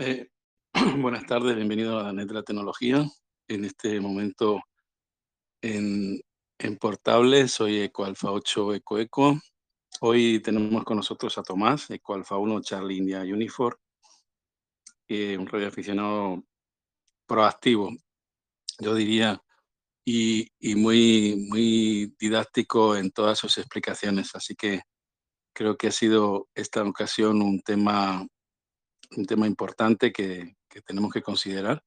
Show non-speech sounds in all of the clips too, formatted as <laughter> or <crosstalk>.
Eh, <clears throat> buenas tardes, bienvenido a Net de la Tecnología. En este momento en, en Portable, soy Eco Alfa 8 Eco Eco. Hoy tenemos con nosotros a Tomás, Eco Alfa 1 Charlie India Unifor, eh, un radioaficionado proactivo, yo diría, y, y, muy, muy didáctico en todas sus explicaciones. Así que creo que ha sido esta ocasión un tema, un tema importante que, que tenemos que considerar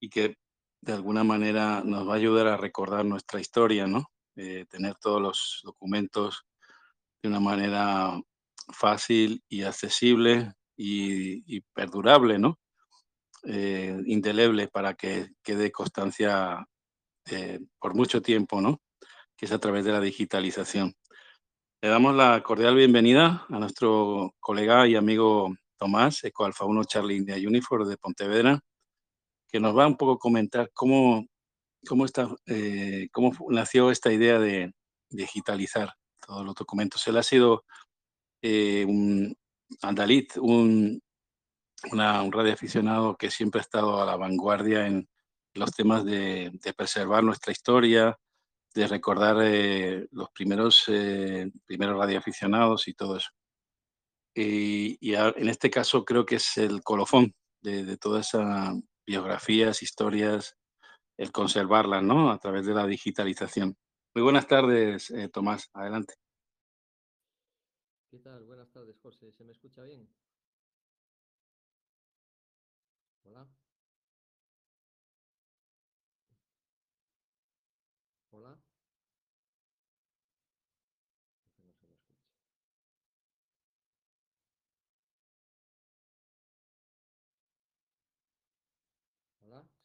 y que de alguna manera nos va a ayudar a recordar nuestra historia, ¿no? Eh, tener todos los documentos de una manera fácil y accesible y, perdurable, ¿no? Eh, indeleble para que quede constancia eh, por mucho tiempo, ¿no? Que es a través de la digitalización. Le damos la cordial bienvenida a nuestro colega y amigo Tomás, Eco Alfa 1 Charlie India Unifor de Pontevedra, que nos va a un poco comentar cómo, cómo, está, eh, cómo nació esta idea de digitalizar todos los documentos. Él ha sido eh, un andalit, un, radioaficionado que siempre ha estado a la vanguardia en los temas de, preservar nuestra historia, de recordar eh, los primeros, primeros radioaficionados y todo eso. Y, y en este caso creo que es el colofón de, todas esas biografías, historias, el conservarlas, ¿no? A través de la digitalización. Muy buenas tardes, eh, Tomás. Adelante. ¿Qué tal? Buenas tardes, José. ¿Se me escucha bien? Hola. Que no se me escucha.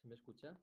¿Se me escucha?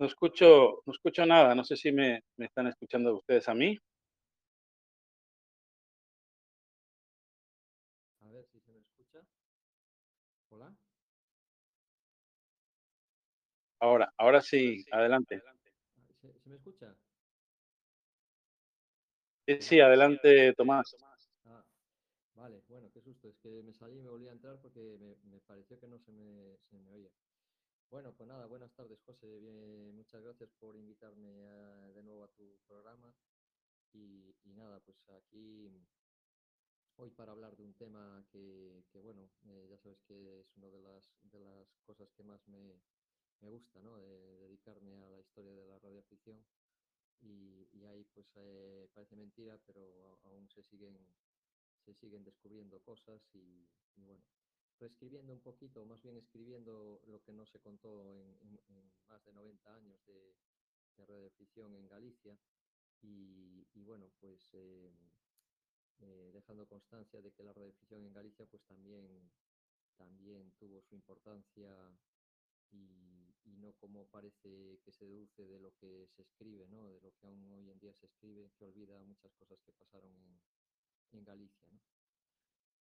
No escucho, no escucho nada. No sé si me, me están escuchando ustedes a mí. A ver si se me escucha. Hola. Ahora, ahora sí, adelante. ¿Se, se me escucha? Sí, sí, adelante, Tomás. Ah, vale, bueno, qué susto. Es que me salí y me volví a entrar porque me, me pareció que no se me, se me oía. Bueno, pues nada, buenas tardes, José. Bien, muchas gracias por invitarme de nuevo a tu programa. Y, nada, pues aquí hoy para hablar de un tema que, bueno, eh, ya sabes que es una de las, de las cosas que más me, gusta, ¿no? De dedicarme a la historia de la radioafición. Y, y ahí pues eh, parece mentira, pero a- aún se siguen, se siguen descubriendo cosas y bueno, reescribiendo un poquito, más bien escribiendo lo que no se contó en, más de 90 años de, de radioafición en Galicia. Y, bueno, pues eh, eh, dejando constancia de que la radioafición en Galicia pues también, también tuvo su importancia y, y no como parece que se deduce de lo que se escribe, ¿no? de lo que aún hoy en día se escribe, que olvida muchas cosas que pasaron en, en Galicia. ¿no?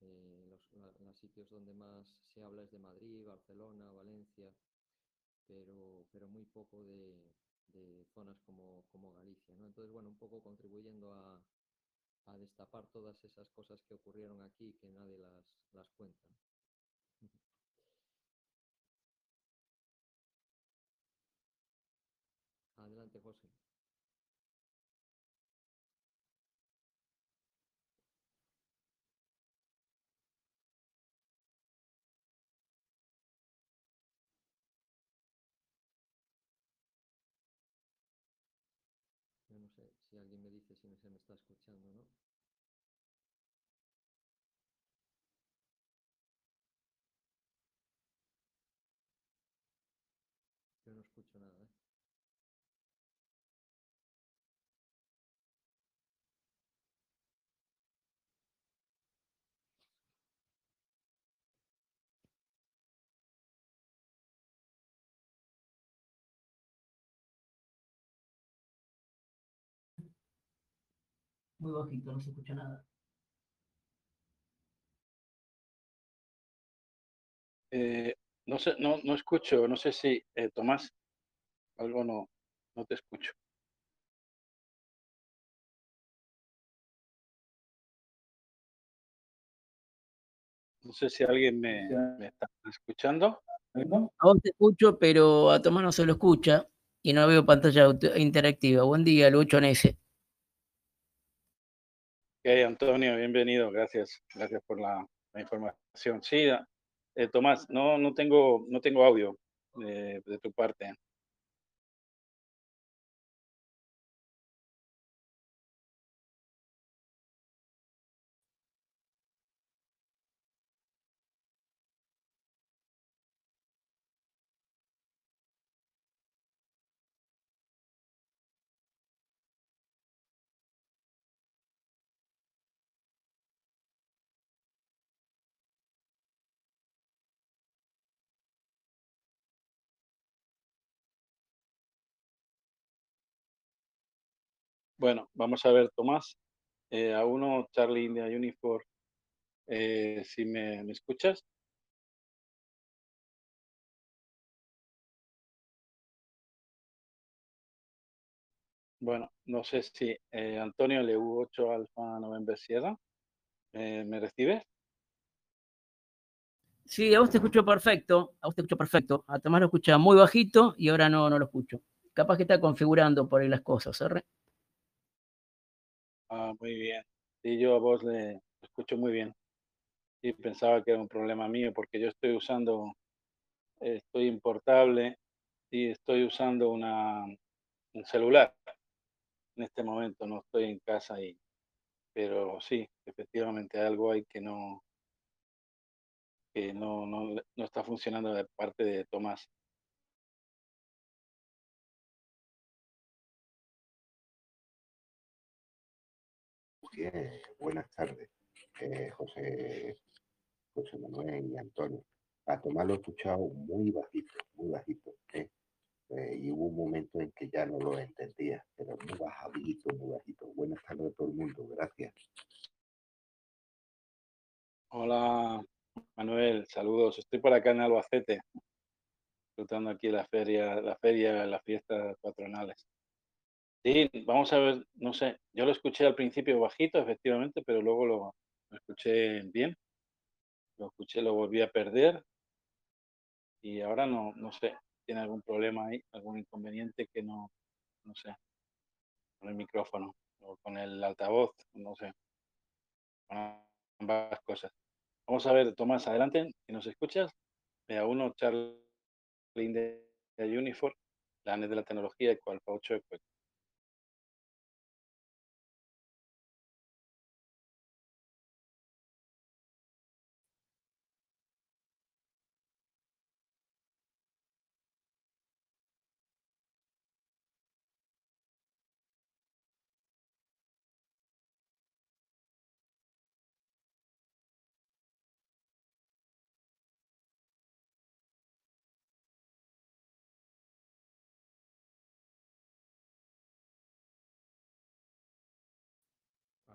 Eh, los, los sitios donde más se habla es de Madrid, Barcelona, Valencia, pero, pero muy poco de, de zonas como, como Galicia. ¿no? Entonces, bueno, un poco contribuyendo a, a destapar todas esas cosas que ocurrieron aquí que nadie las, las cuenta. <laughs> Adelante, José. Si alguien me dice si se me está escuchando no. Yo no escucho nada, ¿eh? Muy bajito, no se escucha nada. Eh, no sé, no, no escucho, no sé si, eh, Tomás, algo no, no te escucho. No sé si alguien me, me está escuchando. A vos te escucho, pero a Tomás no se lo escucha y no veo pantalla auto- interactiva. Buen día, Lucho Nese. Ok, Antonio, bienvenido, gracias, gracias por la, información. Sí, eh, Tomás, no, no tengo, no tengo audio de, de tu parte. Bueno, vamos a ver, Tomás. Eh, a uno, Charlie India Unifor, eh, si me, escuchas. Bueno, no sé si eh, Antonio LU8 Alfa November Sierra, ¿me recibes? Sí, a vos te escucho perfecto, a vos te escucho perfecto. A Tomás lo escucha muy bajito y ahora no, no lo escucho. Capaz que está configurando por ahí las cosas, ¿eh? Ah, muy bien. Sí, yo a vos le escucho muy bien. Y pensaba que era un problema mío porque yo estoy usando, estoy importable y estoy usando una, un celular. En este momento no estoy en casa y, pero sí, efectivamente algo hay que no, que no, no, no está funcionando de parte de Tomás. Buenas tardes, eh, José, José Manuel y Antonio. A Tomás lo he escuchado muy bajito, muy bajito. ¿eh? Eh, y hubo un momento en que ya no lo entendía, pero muy bajito, muy bajito. Buenas tardes a todo el mundo, gracias. Hola, Manuel, saludos. Estoy por acá en Albacete, disfrutando aquí la feria, la feria, las fiestas patronales. Sí, vamos a ver, no sé, yo lo escuché al principio bajito, efectivamente, pero luego lo, lo escuché bien. Lo escuché, lo volví a perder y ahora no, no sé, tiene algún problema ahí, algún inconveniente que no, no sé, con el micrófono o con el altavoz, no sé, con ambas cosas. Vamos a ver, Tomás, adelante, si nos escuchas. a uno, Charlie de Unifor, la ANET de la tecnología, Eco Alfa 8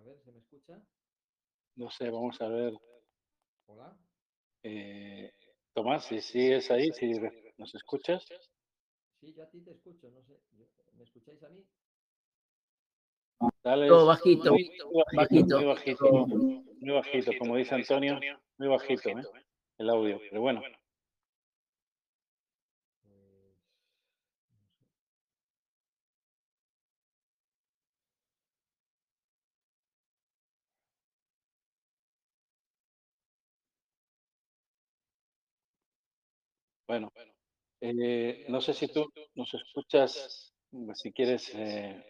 ver, ¿se me escucha? No sé, vamos a ver. Hola. Eh, Tomás, si sigues ahí, si nos escuchas. Sí, yo a ti te escucho, no sé. ¿Me escucháis a mí? Dale, Todo bajito, muy bajito, bajito. muy bajito, muy bajito, como dice Antonio, muy bajito, ¿eh? el audio. Pero bueno, bueno. Eh, no sé si tú nos escuchas, si quieres, eh,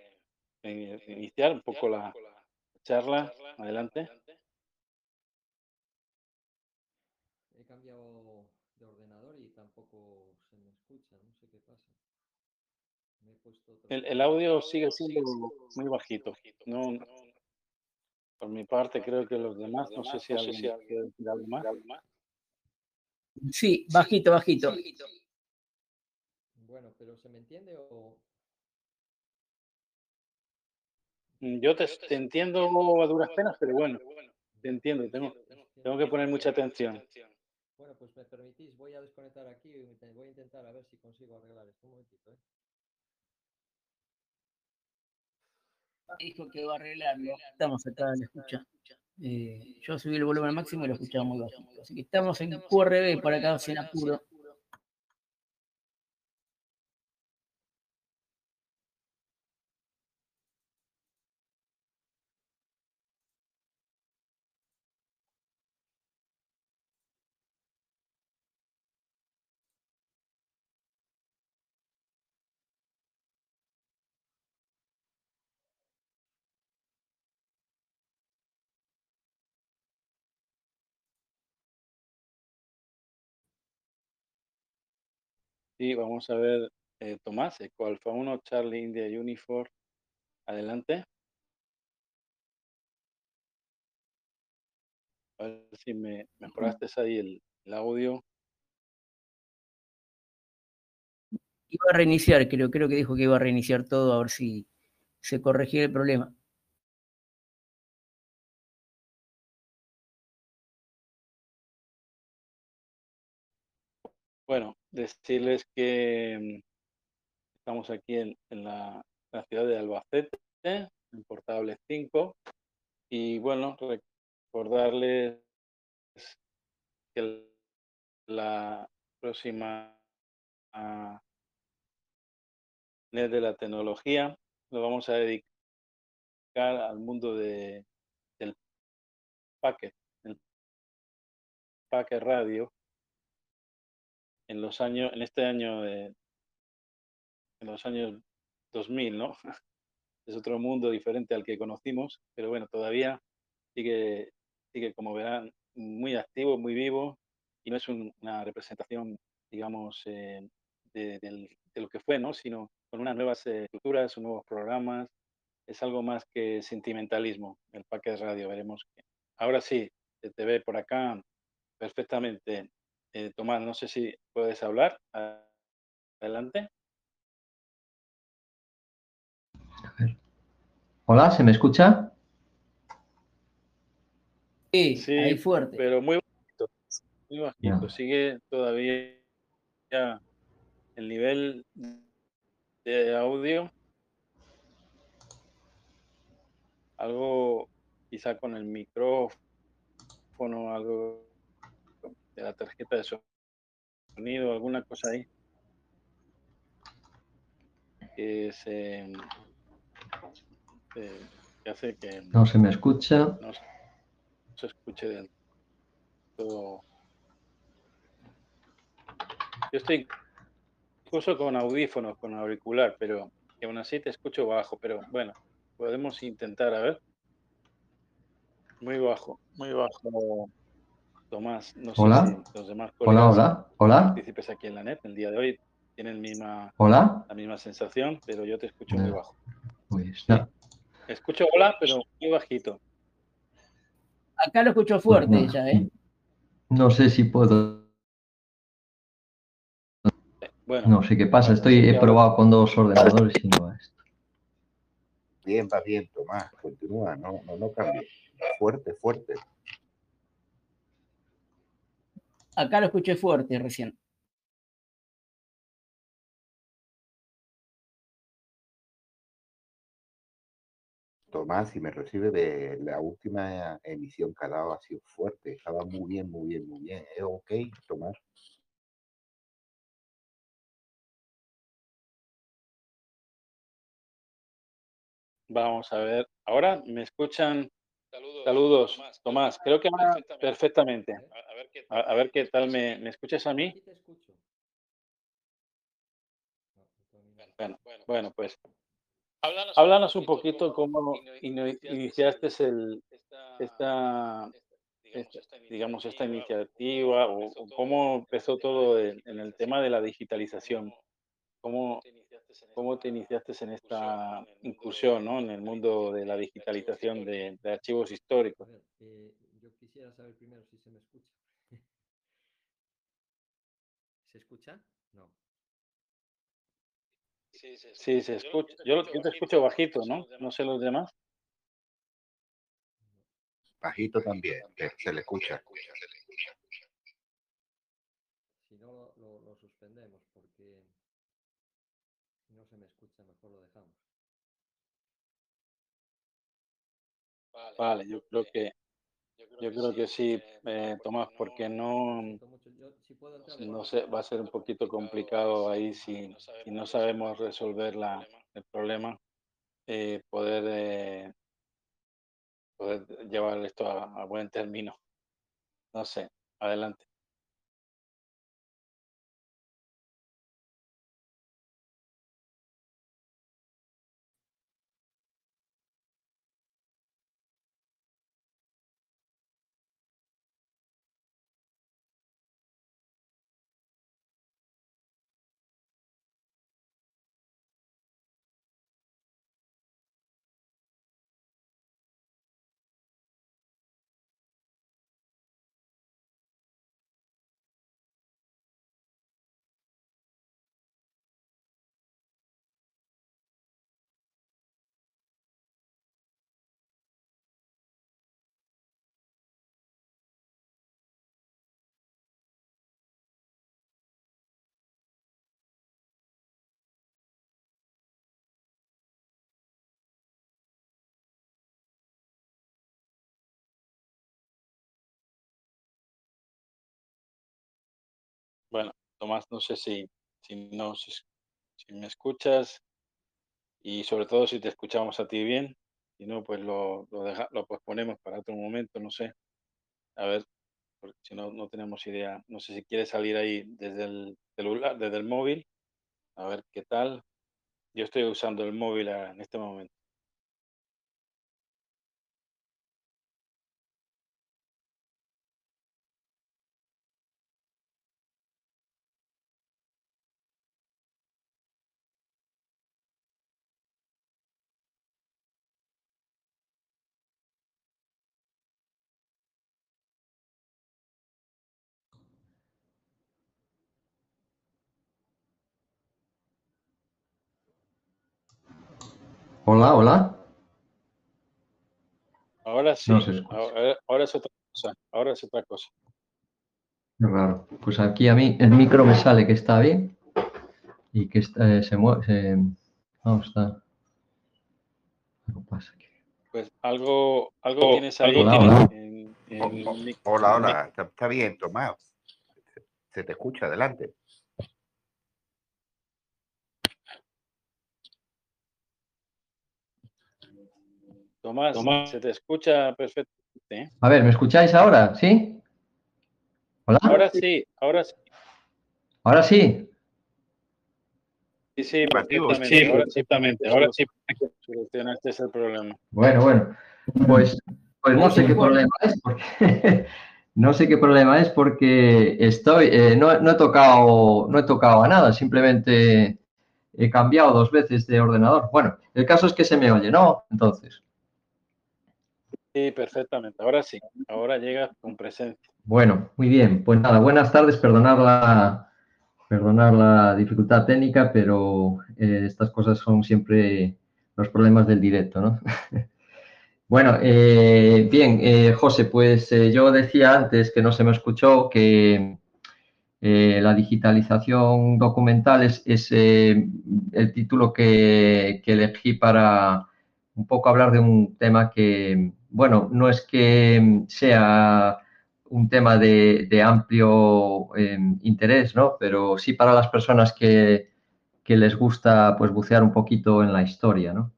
eh, iniciar un poco la charla. Adelante. He cambiado de ordenador y tampoco se me escucha, no sé qué pasa. Me he puesto otro- El, el audio sigue siendo muy bajito. No, por mi parte, creo que los demás, no sé si alguien quiere decir algo más. Sí, bajito, bajito. Bueno, pero ¿se me entiende o...? Mm, Yo te, te entiendo a duras penas, pero bueno, te entiendo. Tengo, tengo que poner mucha atención. Bueno, pues me permitís, voy a desconectar aquí y voy a intentar a ver si consigo arreglar esto. Un momentito, ¿eh? Dijo que va a arreglarlo. Estamos acá en la escucha. Eh, yo subí el volumen al máximo y lo escuchaba muy bajito. Así que estamos en QRB por acá sin apuro. Sí, vamos a ver, eh, Tomás, Eco Alfa 1, Charlie India Unifor. Adelante. A ver si me mejoraste ahí el, el audio. Iba a reiniciar, creo, creo que dijo que iba a reiniciar todo a ver si se corregía el problema. Bueno, decirles que estamos aquí en, en la, ciudad de Albacete, en Portable 5, y bueno, recordarles que la próxima net de la tecnología lo vamos a dedicar al mundo de, del packet, el packet radio, en los años, en este año de, en los años 2000, ¿no? <laughs> Es otro mundo diferente al que conocimos, pero bueno, todavía sigue, sigue como verán, muy activo, muy vivo, y no es un- una representación, digamos, eh, de, de lo que fue, ¿no? Sino con unas nuevas eh, estructuras, nuevos programas, es algo más que sentimentalismo, el paquete radio, veremos. Ahora sí, se te ve por acá perfectamente. Eh, Tomás, no sé si puedes hablar. Adelante. Hola, ¿se me escucha? Sí, Sí, ahí fuerte. pero muy bajito, muy bajito. Ya. Sigue todavía ya el nivel de audio. Algo quizá con el micrófono, algo de la tarjeta de sonido, alguna cosa ahí. Que se, que hace que No se me escucha. no se escuche del todo. Yo estoy incluso con audífonos, con auricular, pero que aún así te escucho bajo, pero bueno, podemos intentar, a ver. Muy bajo, muy bajo, Tomás. No Hola. sé si los demás Hola, colegas hola, hola, partícipes aquí en la net el día de hoy tienen misma, hola. la misma sensación, pero yo te escucho muy bajo. Pues no, Escucho hola, pero muy bajito. Acá lo escucho fuerte ya, ¿eh? no sé si puedo. Bueno, No sé qué pasa. Estoy he probado con dos ordenadores y no va esto. Bien, va bien, Tomás, continúa, no, no, no cambies. Fuerte, fuerte. Acá lo escuché fuerte recién. Tomás, si me recibe de la última emisión que ha dado, ha sido fuerte. Estaba muy bien, muy bien, muy bien. ¿Es ok, Tomás? Vamos a ver. Ahora me escuchan. Saludos, Tomás. Creo que ahora perfectamente. A, a ver qué tal me, me escuchas a mí. Te escucho. Bueno, bueno, pues háblanos un poquito cómo iniciaste el, esta, digamos, esta iniciativa o, cómo empezó todo en, el tema de la digitalización. ¿Cómo, cómo te iniciaste en esta incursión ¿no? en el mundo de la digitalización de, archivos históricos? Eh, yo quisiera saber primero si se me escucha. <laughs> ¿Se escucha? No. Sí, se escucha. Yo, yo te escucho bajito, ¿no? No sé los demás. Bajito también, se le escucha. Si no, lo, suspendemos porque si mejor lo dejamos. Vale, yo creo que yo creo que sí, eh, Tomás, porque no, no sé, va a ser un poquito complicado ahí si, si no sabemos resolver la, el problema, eh, poder eh, poder llevar esto a, buen término. No sé, adelante. Tomás, no sé si, si, no, si, me escuchas y sobre todo si te escuchamos a ti bien. Si no, pues lo, lo, deja, lo posponemos para otro momento, no sé. A ver, porque si no, no tenemos idea. No sé si quieres salir ahí desde el celular, desde el móvil. A ver qué tal. Yo estoy usando el móvil en este momento. Hola, hola. Ahora sí, ahora, es otra cosa, ahora es otra cosa. Raro. Pues aquí a mí el micro me sale que está bien y que eh, se mueve. Vamos, está. Algo pasa aquí. Pues algo, algo tienes ahí. Hola, hola. hola, hola. Está, está bien, Tomás. Se te escucha, adelante. Tomás, se te escucha perfectamente. ¿eh? A ver, ¿me escucháis ahora? ¿Sí? ¿Hola? Ahora sí, ahora sí. ¿Ahora sí? Sí, sí, perfectamente. Sí, ahora perfectamente. Ahora sí solucionaste ese problema. Bueno, bueno. Pues, pues no sé qué problema es porque <laughs> no sé qué problema es porque estoy, eh, no, no, he tocado, no he tocado a nada, simplemente he cambiado dos veces de ordenador. Bueno, el caso es que se me oye, ¿no? Entonces. Sí, perfectamente. Ahora sí, ahora llega con presencia. Bueno, muy bien. Pues nada, buenas tardes. Perdonar la, perdonar la dificultad técnica, pero eh, estas cosas son siempre los problemas del directo, ¿no? <laughs> bueno, eh, bien, eh, José, pues yo decía antes que no se me escuchó que la digitalización documental es, el título que elegí para un poco hablar de un tema que, bueno, no es que sea un tema de, amplio em, interés, ¿no? Pero sí para las personas que, les gusta pues bucear un poquito en la historia, ¿no?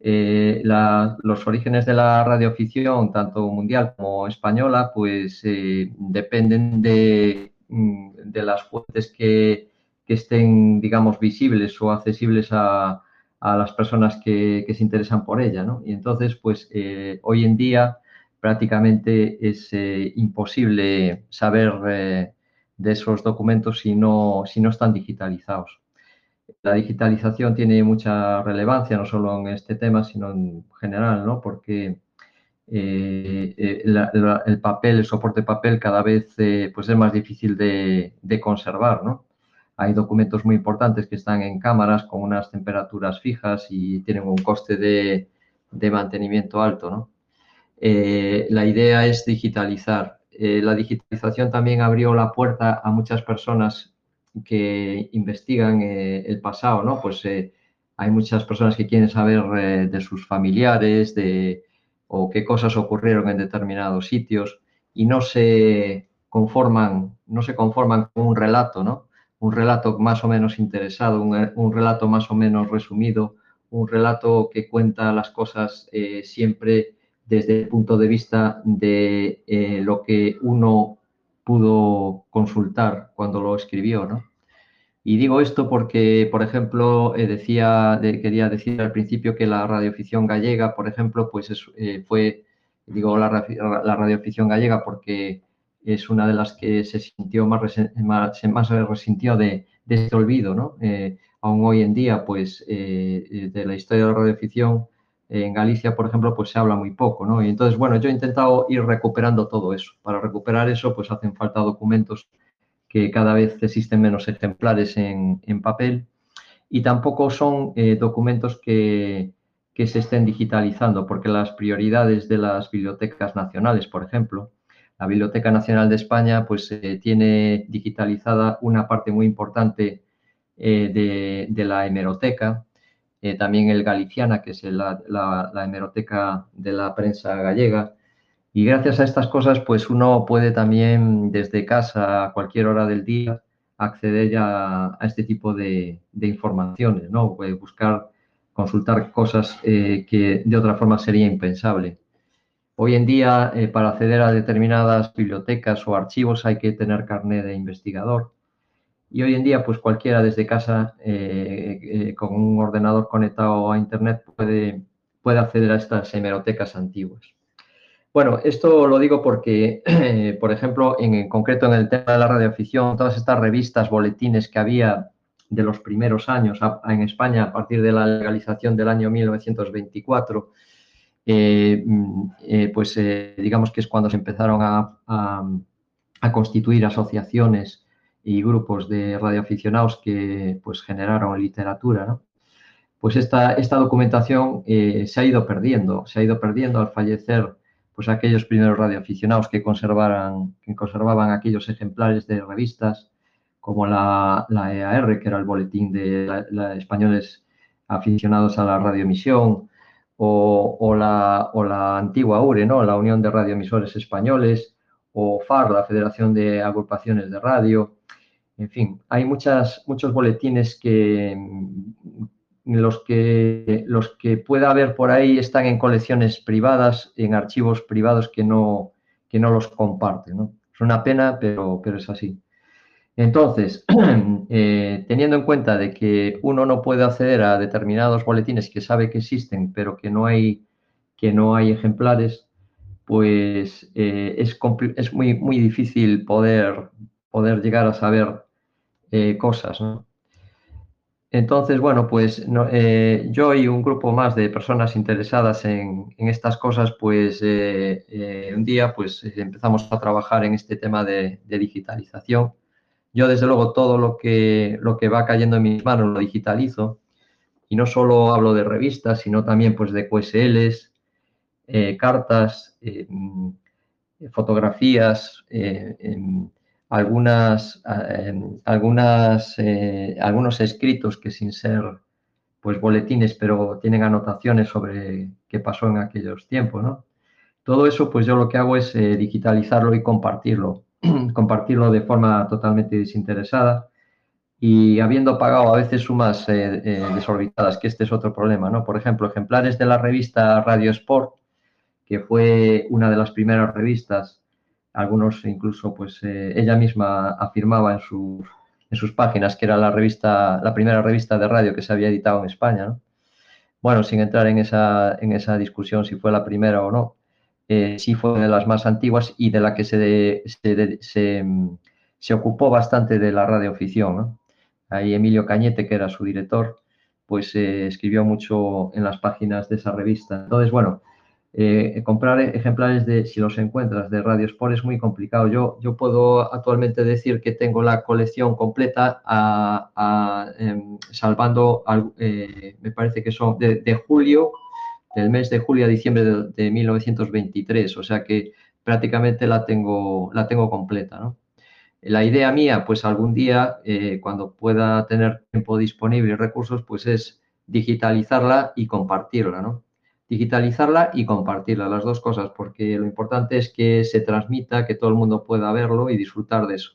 Eh, los orígenes de la radioficción, tanto mundial como española, pues eh, dependen de, de, las fuentes que, que, estén, digamos, visibles o accesibles a, a las personas que, se interesan por ella, ¿no? Y entonces, pues hoy en día prácticamente es imposible saber de esos documentos si no, si no están digitalizados. La digitalización tiene mucha relevancia, no solo en este tema, sino en general, ¿no? porque eh, eh, el papel, el soporte papel cada vez eh, pues es más difícil de, conservar. ¿no? Hay documentos muy importantes que están en cámaras con unas temperaturas fijas y tienen un coste de, de mantenimiento alto. ¿no? la idea es digitalizar la digitalización también abrió la puerta a muchas personas que investigan el pasado, ¿no? Pues hay muchas personas que quieren saber de sus familiares, de o qué cosas ocurrieron en determinados sitios y no se conforman, no se conforman con un relato, ¿no? Un relato más o menos interesado, un, relato más o menos resumido, un relato que cuenta las cosas siempre desde el punto de vista de eh, lo que uno pudo consultar cuando lo escribió, ¿no? Y digo esto porque, por ejemplo, eh, decía, quería decir al principio que la radioficción gallega, por ejemplo, pues eh, fue, digo la, radioficción gallega porque es una de las que se sintió más, más, más resintió de, de, este olvido, ¿no? aún hoy en día, pues, de la historia de la radioficción, en Galicia, por ejemplo, pues se habla muy poco, ¿no? Y entonces, bueno, yo he intentado ir recuperando todo eso. Para recuperar eso, pues hacen falta documentos que cada vez existen menos ejemplares en, papel y tampoco son eh, documentos que, se estén digitalizando, porque las prioridades de las bibliotecas nacionales, por ejemplo, la Biblioteca Nacional de España, pues eh, tiene digitalizada una parte muy importante eh, de, de la hemeroteca, también el Galiciana, que es la, hemeroteca de la prensa gallega. Y gracias a estas cosas, pues uno puede también desde casa, a cualquier hora del día, acceder a este tipo de, informaciones, ¿no? Puede buscar, consultar cosas eh, que de otra forma sería impensable. Hoy en día, eh, para acceder a determinadas bibliotecas o archivos hay que tener carnet de investigador y hoy en día, pues cualquiera desde casa eh, con un ordenador conectado a Internet puede, puede acceder a estas hemerotecas antiguas. Bueno, esto lo digo porque, <clears throat> por ejemplo, en, concreto en el tema de la radioafición, todas estas revistas, boletines que había de los primeros años en España a partir de la legalización del año 1924, eh, mm, pues digamos que es cuando se empezaron a, constituir asociaciones y grupos de radioaficionados que pues generaron literatura, ¿no? Pues esta, esta documentación eh, se ha ido perdiendo, se ha ido perdiendo al fallecer pues aquellos primeros radioaficionados que, conservaran, que conservaban aquellos ejemplares de revistas como la, la EAR, que era el boletín de españoles aficionados a la radioemisión, o, o, la, o la antigua URE, ¿no? la Unión de Radioemisores Españoles, o FAR, la Federación de Agrupaciones de Radio, en fin, hay muchas, muchos boletines que los que los que pueda haber por ahí están en colecciones privadas, en archivos privados que no, que no los comparten. Es una pena, pero, pero es así. Entonces, <clears throat> eh, teniendo en cuenta de que uno no puede acceder a determinados boletines que sabe que existen, pero que no hay, que no hay ejemplares, pues eh, es, es muy, muy difícil poder, poder llegar a saber eh, cosas. Entonces, bueno, pues eh, yo y un grupo más de personas interesadas en, estas cosas, pues eh, un día pues empezamos a trabajar en este tema de, digitalización. Yo, desde luego, todo lo que, lo que va cayendo en mis manos lo digitalizo. Y no solo hablo de revistas, sino también pues de QSLs, cartas, fotografías, algunas, eh, algunas, eh, algunos escritos que sin ser pues boletines, pero tienen anotaciones sobre qué pasó en aquellos tiempos, ¿no? Todo eso, pues yo lo que hago es eh, digitalizarlo y compartirlo, <clears throat> compartirlo de forma totalmente desinteresada y habiendo pagado a veces sumas desorbitadas, que este es otro problema, ¿no? Por ejemplo, ejemplares de la revista Radio Sport, que fue una de las primeras revistas algunos incluso pues eh, ella misma afirmaba en sus, en sus páginas que era la revista, la primera revista de radio que se había editado en España, bueno, sin entrar en esa, en esa discusión si fue la primera o no, eh, sí fue de las más antiguas y de la que se, se, ocupó bastante de la radioficción. Ahí Emilio Cañete, que era su director, pues eh, escribió mucho en las páginas de esa revista. Entonces, bueno, eh, comprar ejemplares de, si los encuentras, de Radio Sport es muy complicado. Yo, yo puedo actualmente decir que tengo la colección completa em, salvando, eh, me parece que son de, julio, del mes de julio a diciembre de, 1923, o sea que prácticamente la tengo, la tengo completa. La idea mía, pues algún día, eh, cuando pueda tener tiempo disponible y recursos, pues es digitalizarla y compartirla, ¿no? Digitalizarla y compartirla, las dos cosas, porque lo importante es que se transmita, que todo el mundo pueda verlo y disfrutar de eso.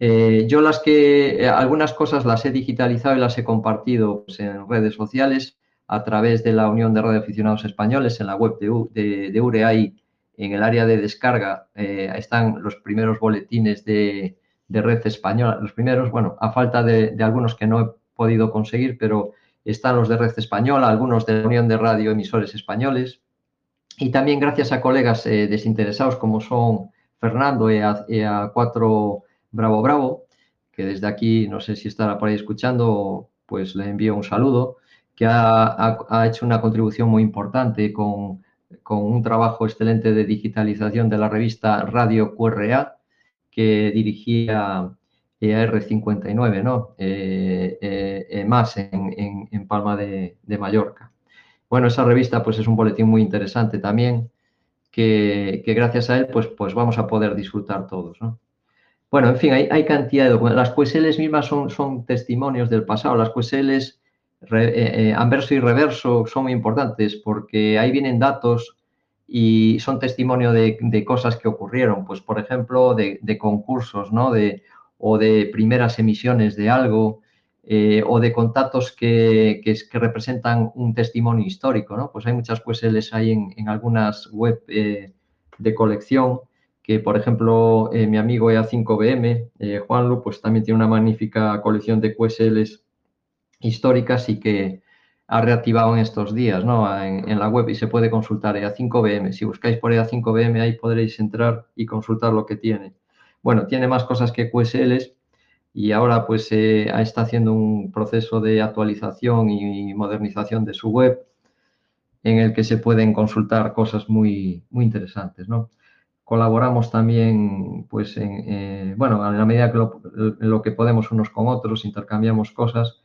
Eh, yo las que, eh, algunas cosas las he digitalizado y las he compartido pues, en redes sociales a través de la Unión de Radioaficionados Españoles, en la web de, de, UREAI, en el área de descarga, eh, están los primeros boletines de, red española, los primeros, bueno, a falta de, algunos que no he podido conseguir, pero están los de Red Española, algunos de la Unión de Radio Emisores Españoles, y también gracias a colegas eh, desinteresados como son Fernando y a, Cuatro Bravo Bravo, que desde aquí, no sé si estará por ahí escuchando, pues le envío un saludo, que ha, hecho una contribución muy importante con, con, un trabajo excelente de digitalización de la revista Radio QRA, que dirigía EAR59, ¿no? Eh, eh, eh, más en, Palma de, Mallorca. Bueno, esa revista pues es un boletín muy interesante también, que, gracias a él pues, pues vamos a poder disfrutar todos, ¿no? Bueno, en fin, hay, cantidad de documentos. Las QSLs mismas son, son testimonios del pasado. Las QSLs anverso y reverso son muy importantes porque ahí vienen datos y son testimonio de, cosas que ocurrieron. Pues, por ejemplo, de, de concursos, ¿no? De, o de primeras emisiones de algo eh, o de contactos que, representan un testimonio histórico, ¿no? Pues hay muchas QSLs ahí en, algunas web eh, de colección que, por ejemplo, eh, mi amigo EA5BM, Juanlu, pues también tiene una magnífica colección de QSLs históricas y que ha reactivado en estos días ¿no? en, en, la web y se puede consultar EA5BM. Si buscáis por EA5BM ahí podréis entrar y consultar lo que tiene. Bueno, tiene más cosas que QSLs y ahora pues eh, está haciendo un proceso de actualización y modernización de su web en el que se pueden consultar cosas muy, muy interesantes, ¿no? Colaboramos también, pues, en, eh, bueno, a la medida que lo, que podemos unos con otros, intercambiamos cosas.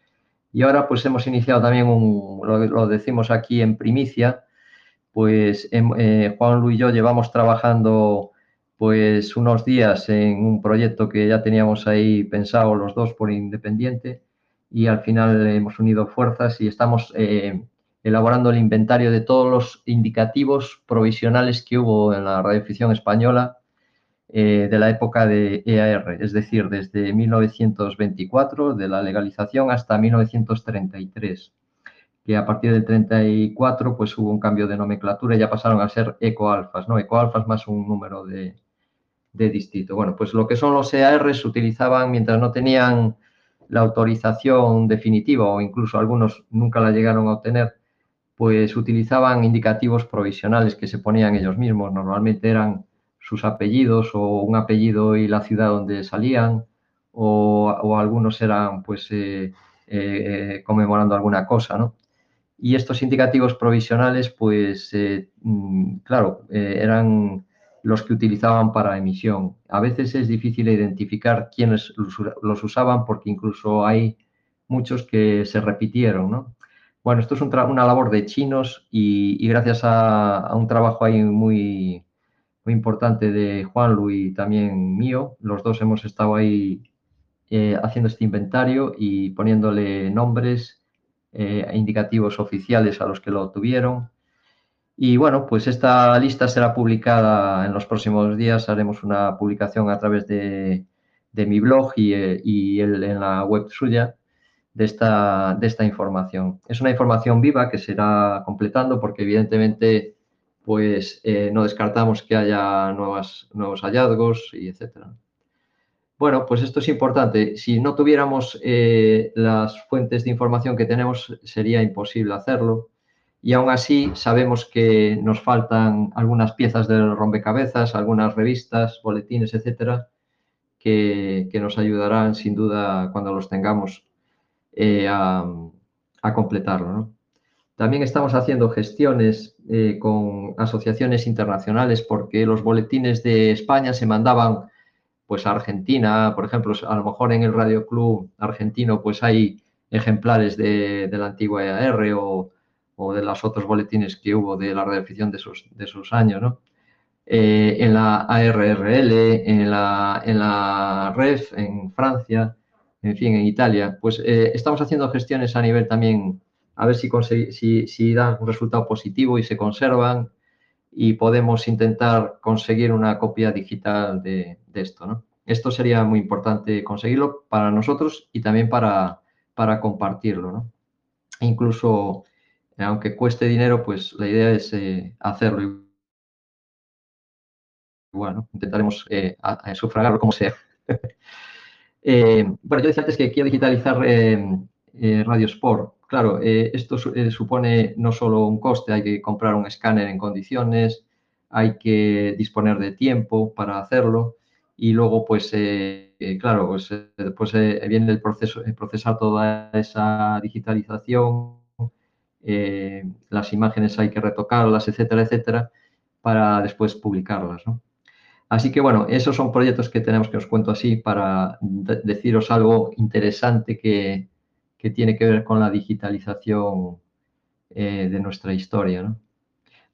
Y ahora, pues, hemos iniciado también un, lo, decimos aquí en primicia, pues, eh, Juan Luis y yo llevamos trabajando pues unos días en un proyecto que ya teníamos ahí pensado los dos por independiente y al final hemos unido fuerzas y estamos eh, elaborando el inventario de todos los indicativos provisionales que hubo en la radioficción española eh, de la época de EAR, es decir, desde 1924, de la legalización, hasta 1933 que a partir del 34 pues hubo un cambio de nomenclatura y ya pasaron a ser ecoalfas, ¿no? Ecoalfas más un número de, de distrito. Bueno, pues lo que son los EAR se utilizaban mientras no tenían la autorización definitiva o incluso algunos nunca la llegaron a obtener, pues utilizaban indicativos provisionales que se ponían ellos mismos. Normalmente eran sus apellidos o un apellido y la ciudad donde salían o, algunos eran pues eh, eh, conmemorando alguna cosa, ¿no? Y estos indicativos provisionales, pues, eh, mm, claro, eran los que utilizaban para emisión. A veces es difícil identificar quiénes los, usaban porque incluso hay muchos que se repitieron, ¿no? Bueno, esto es una labor de chinos y, gracias a, un trabajo ahí muy, muy importante de Juan Luis y también mío, los dos hemos estado ahí eh, haciendo este inventario y poniéndole nombres eh, indicativos oficiales a los que lo tuvieron y bueno, pues esta lista será publicada en los próximos días. Haremos una publicación a través de, mi blog y, eh, en la web suya de esta, información. Es una información viva que será completando porque evidentemente pues eh, no descartamos que haya nuevos hallazgos y etcétera. Bueno, pues esto es importante. Si no tuviéramos eh, las fuentes de información que tenemos, sería imposible hacerlo. Y aún así sabemos que nos faltan algunas piezas del rompecabezas, algunas revistas, boletines, etcétera, que, nos ayudarán sin duda cuando los tengamos eh, a, completarlo. También estamos haciendo gestiones eh, con asociaciones internacionales porque los boletines de España se mandaban pues a Argentina, por ejemplo, a lo mejor en el Radio Club argentino pues hay ejemplares de, la antigua EAR o, de los otros boletines que hubo de la radioafición de esos, de esos años, ¿no? Eh, en la ARRL, en la, en la REF, en Francia, en fin, en Italia, pues eh, estamos haciendo gestiones a nivel también, a ver si, si, si dan un resultado positivo y se conservan y podemos intentar conseguir una copia digital de, esto. ¿no? Esto sería muy importante conseguirlo para nosotros y también para, para compartirlo. ¿no? Incluso, aunque cueste dinero, pues la idea es eh, hacerlo. Bueno, intentaremos eh, sufragarlo como sea. <laughs> Eh, bueno, yo decía antes que quiero digitalizar Radio Sport. Claro, esto supone no solo un coste, hay que comprar un escáner en condiciones, hay que disponer de tiempo para hacerlo y luego, pues, claro, pues, después eh, viene el proceso, procesar toda esa digitalización, las imágenes hay que retocarlas, etcétera, etcétera, para después publicarlas, Así que, bueno, esos son proyectos que tenemos que os cuento así para deciros algo interesante que, tiene que ver con la digitalización de nuestra historia, ¿no?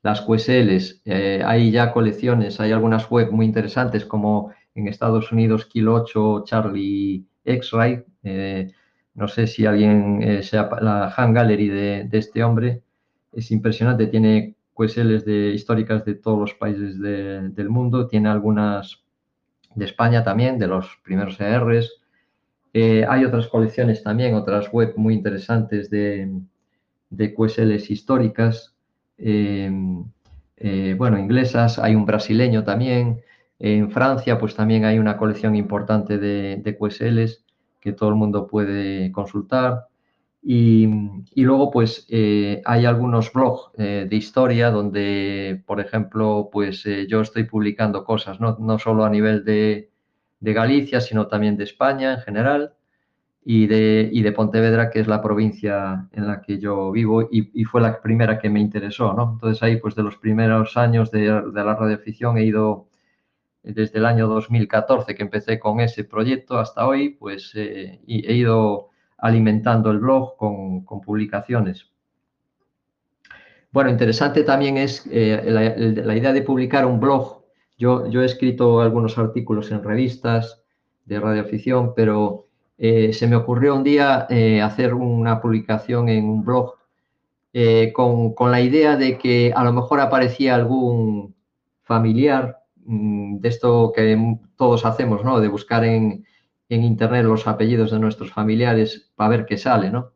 Las QSLs, hay ya colecciones, hay algunas web muy interesantes como en Estados Unidos Kilo 8 Charlie X-Ray. Eh, no sé si alguien eh, sea la Han Gallery de, este hombre. Es impresionante, tiene QSLs de, históricas de todos los países del mundo, tiene algunas de España también, de los primeros ERs. Eh, hay otras colecciones también, otras web muy interesantes de, de QSLs históricas, bueno, inglesas, hay un brasileño también, en Francia, pues también hay una colección importante de, de QSLs que todo el mundo puede consultar. Y, luego, pues, eh, hay algunos blogs eh, de historia donde, por ejemplo, pues eh, yo estoy publicando cosas, ¿no? no solo a nivel de, Galicia, sino también de España en general y de, de, Pontevedra, que es la provincia en la que yo vivo y, fue la primera que me interesó, ¿no? Entonces ahí, pues de los primeros años de, de la radioafición he ido desde el año 2014 que empecé con ese proyecto hasta hoy, pues eh, he ido alimentando el blog con, publicaciones. Bueno, interesante también es eh, la, idea de publicar un blog. Yo, yo he escrito algunos artículos en revistas de radioafición, pero eh, se me ocurrió un día hacer una publicación en un blog con, con la idea de que a lo mejor aparecía algún familiar de esto que todos hacemos, ¿no? De buscar en, internet los apellidos de nuestros familiares para ver qué sale, ¿no?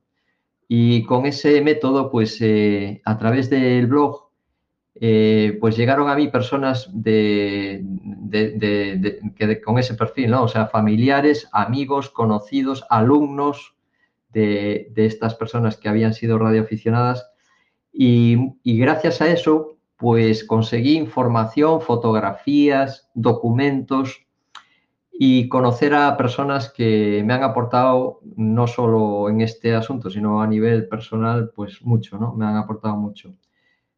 Y con ese método, pues eh, a través del blog, eh, pues llegaron a mí personas de, que con ese perfil, ¿no? O sea, familiares, amigos, conocidos, alumnos de, estas personas que habían sido radioaficionadas. Y gracias a eso, pues conseguí información, fotografías, documentos y conocer a personas que me han aportado no solo en este asunto, sino a nivel personal, pues mucho, ¿no? Me han aportado mucho.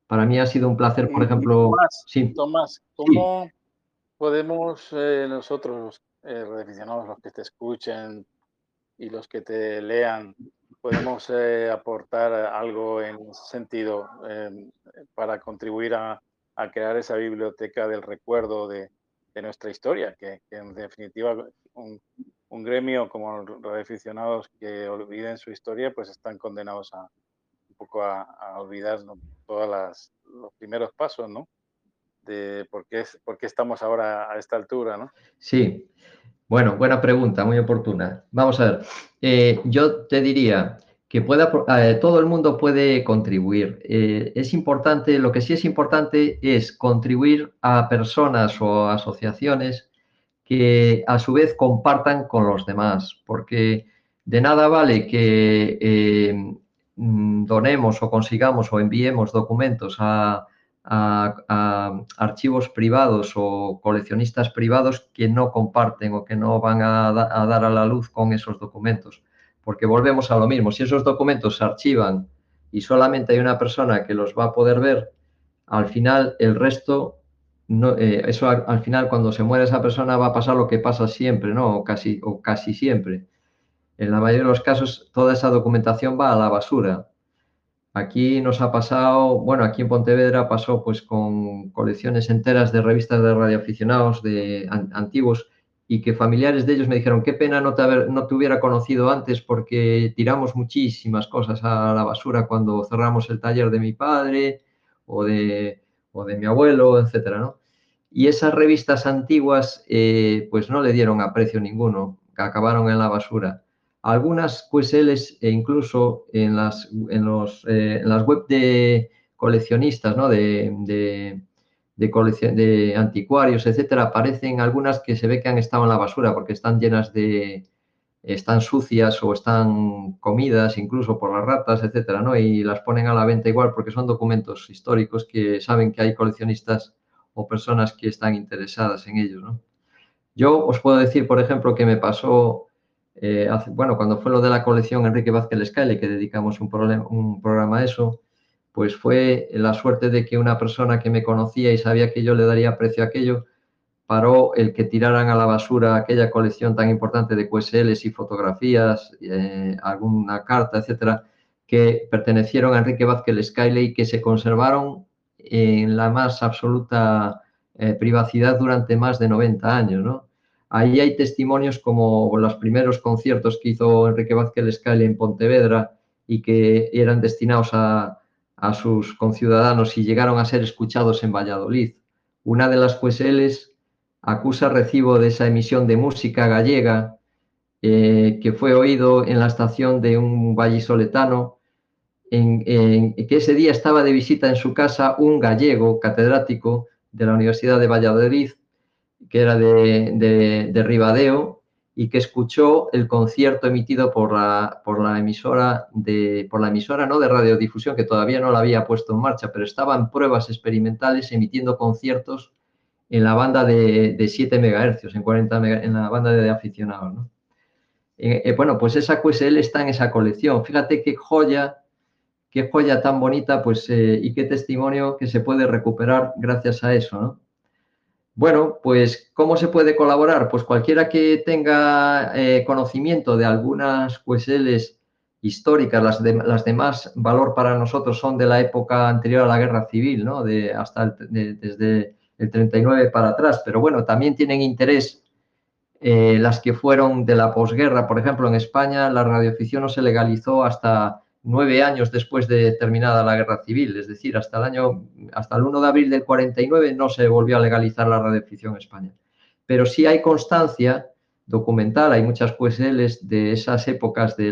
Para mí ha sido un placer, por ejemplo... Tomás, sí. Tomás ¿cómo podemos eh, nosotros, eh, los que te escuchen y los que te lean, podemos eh, aportar algo en sentido em, para contribuir a, crear esa biblioteca del recuerdo de, nuestra historia, que, en definitiva un, gremio como los aficionados que olviden su historia, pues están condenados a un poco a, olvidar todos los primeros pasos, ¿no? De por qué, por qué estamos ahora a esta altura, ¿no? Sí, bueno, buena pregunta, muy oportuna. Vamos a ver, eh, yo te diría que pueda, eh, todo el mundo puede contribuir. Eh, es importante, lo que sí es importante es contribuir a personas o asociaciones que a su vez compartan con los demás, porque de nada vale que mm, donemos o consigamos o enviemos documentos a, archivos privados o coleccionistas privados que no comparten o que no van a, a, dar a la luz con esos documentos. Porque volvemos a lo mismo, si esos documentos se archivan y solamente hay una persona que los va a poder ver, al final el resto no, eh, eso al, final cuando se muere esa persona va a pasar lo que pasa siempre, ¿no? O casi, o casi siempre. En la mayoría de los casos toda esa documentación va a la basura. Aquí nos ha pasado, bueno, aquí en Pontevedra pasó pues con colecciones enteras de revistas de radioaficionados de antiguos y que familiares de ellos me dijeron, qué pena no te, haber, no te hubiera conocido antes porque tiramos muchísimas cosas a la basura cuando cerramos el taller de mi padre o de, o de mi abuelo, etcétera, ¿no? Y esas revistas antiguas, eh, pues no le dieron aprecio ninguno, acabaron en la basura. Algunas QSLs e incluso en las, en los, eh, las web de coleccionistas, ¿no? De, de, de, de anticuarios, etcétera, aparecen algunas que se ve que han estado en la basura porque están llenas de, están sucias o están comidas incluso por las ratas, etcétera, ¿no? Y las ponen a la venta igual porque son documentos históricos que saben que hay coleccionistas o personas que están interesadas en ellos. ¿no? Yo os puedo decir, por ejemplo, que me pasó, eh, bueno, cuando fue lo de la colección Enrique Vázquez Lescale, que dedicamos un, un programa a eso, pues fue la suerte de que una persona que me conocía y sabía que yo le daría precio a aquello, paró el que tiraran a la basura aquella colección tan importante de QSLs y fotografías, eh, alguna carta, etcétera, que pertenecieron a Enrique Vázquez Lescale y que se conservaron en la más absoluta eh, privacidad durante más de 90 años, ¿no? Ahí hay testimonios como los primeros conciertos que hizo Enrique Vázquez Lescale en Pontevedra y que eran destinados a, sus conciudadanos y llegaron a ser escuchados en Valladolid. Una de las QSLs acusa recibo de esa emisión de música gallega eh, que fue oído en la estación de un vallisoletano en, que ese día estaba de visita en su casa un gallego catedrático de la Universidad de Valladolid, que era de, de, Ribadeo, y que escuchó el concierto emitido por la, por la emisora de por la emisora no de radiodifusión que todavía no la había puesto en marcha, pero estaba en pruebas experimentales emitiendo conciertos en la banda de, de 7 MHz, en 40 en la banda de aficionados. ¿no? Eh, eh, bueno, pues esa QSL está en esa colección. Fíjate qué joya qué joya tan bonita, pues, eh, y qué testimonio que se puede recuperar gracias a eso, ¿no? Bueno, pues, ¿cómo se puede colaborar? Pues cualquiera que tenga eh, conocimiento de algunas QSLs históricas, las de, las más valor para nosotros son de la época anterior a la guerra civil, ¿no? De, hasta desde el 39 para atrás, pero bueno, también tienen interés eh, las que fueron de la posguerra. Por ejemplo, en España la radioficción no se legalizó hasta nueve años después de terminada la guerra civil, es decir, hasta el año, hasta el 1 de abril del 49 no se volvió a legalizar la radioficción en España. Pero sí hay constancia documental, hay muchas QSLs de esas épocas de,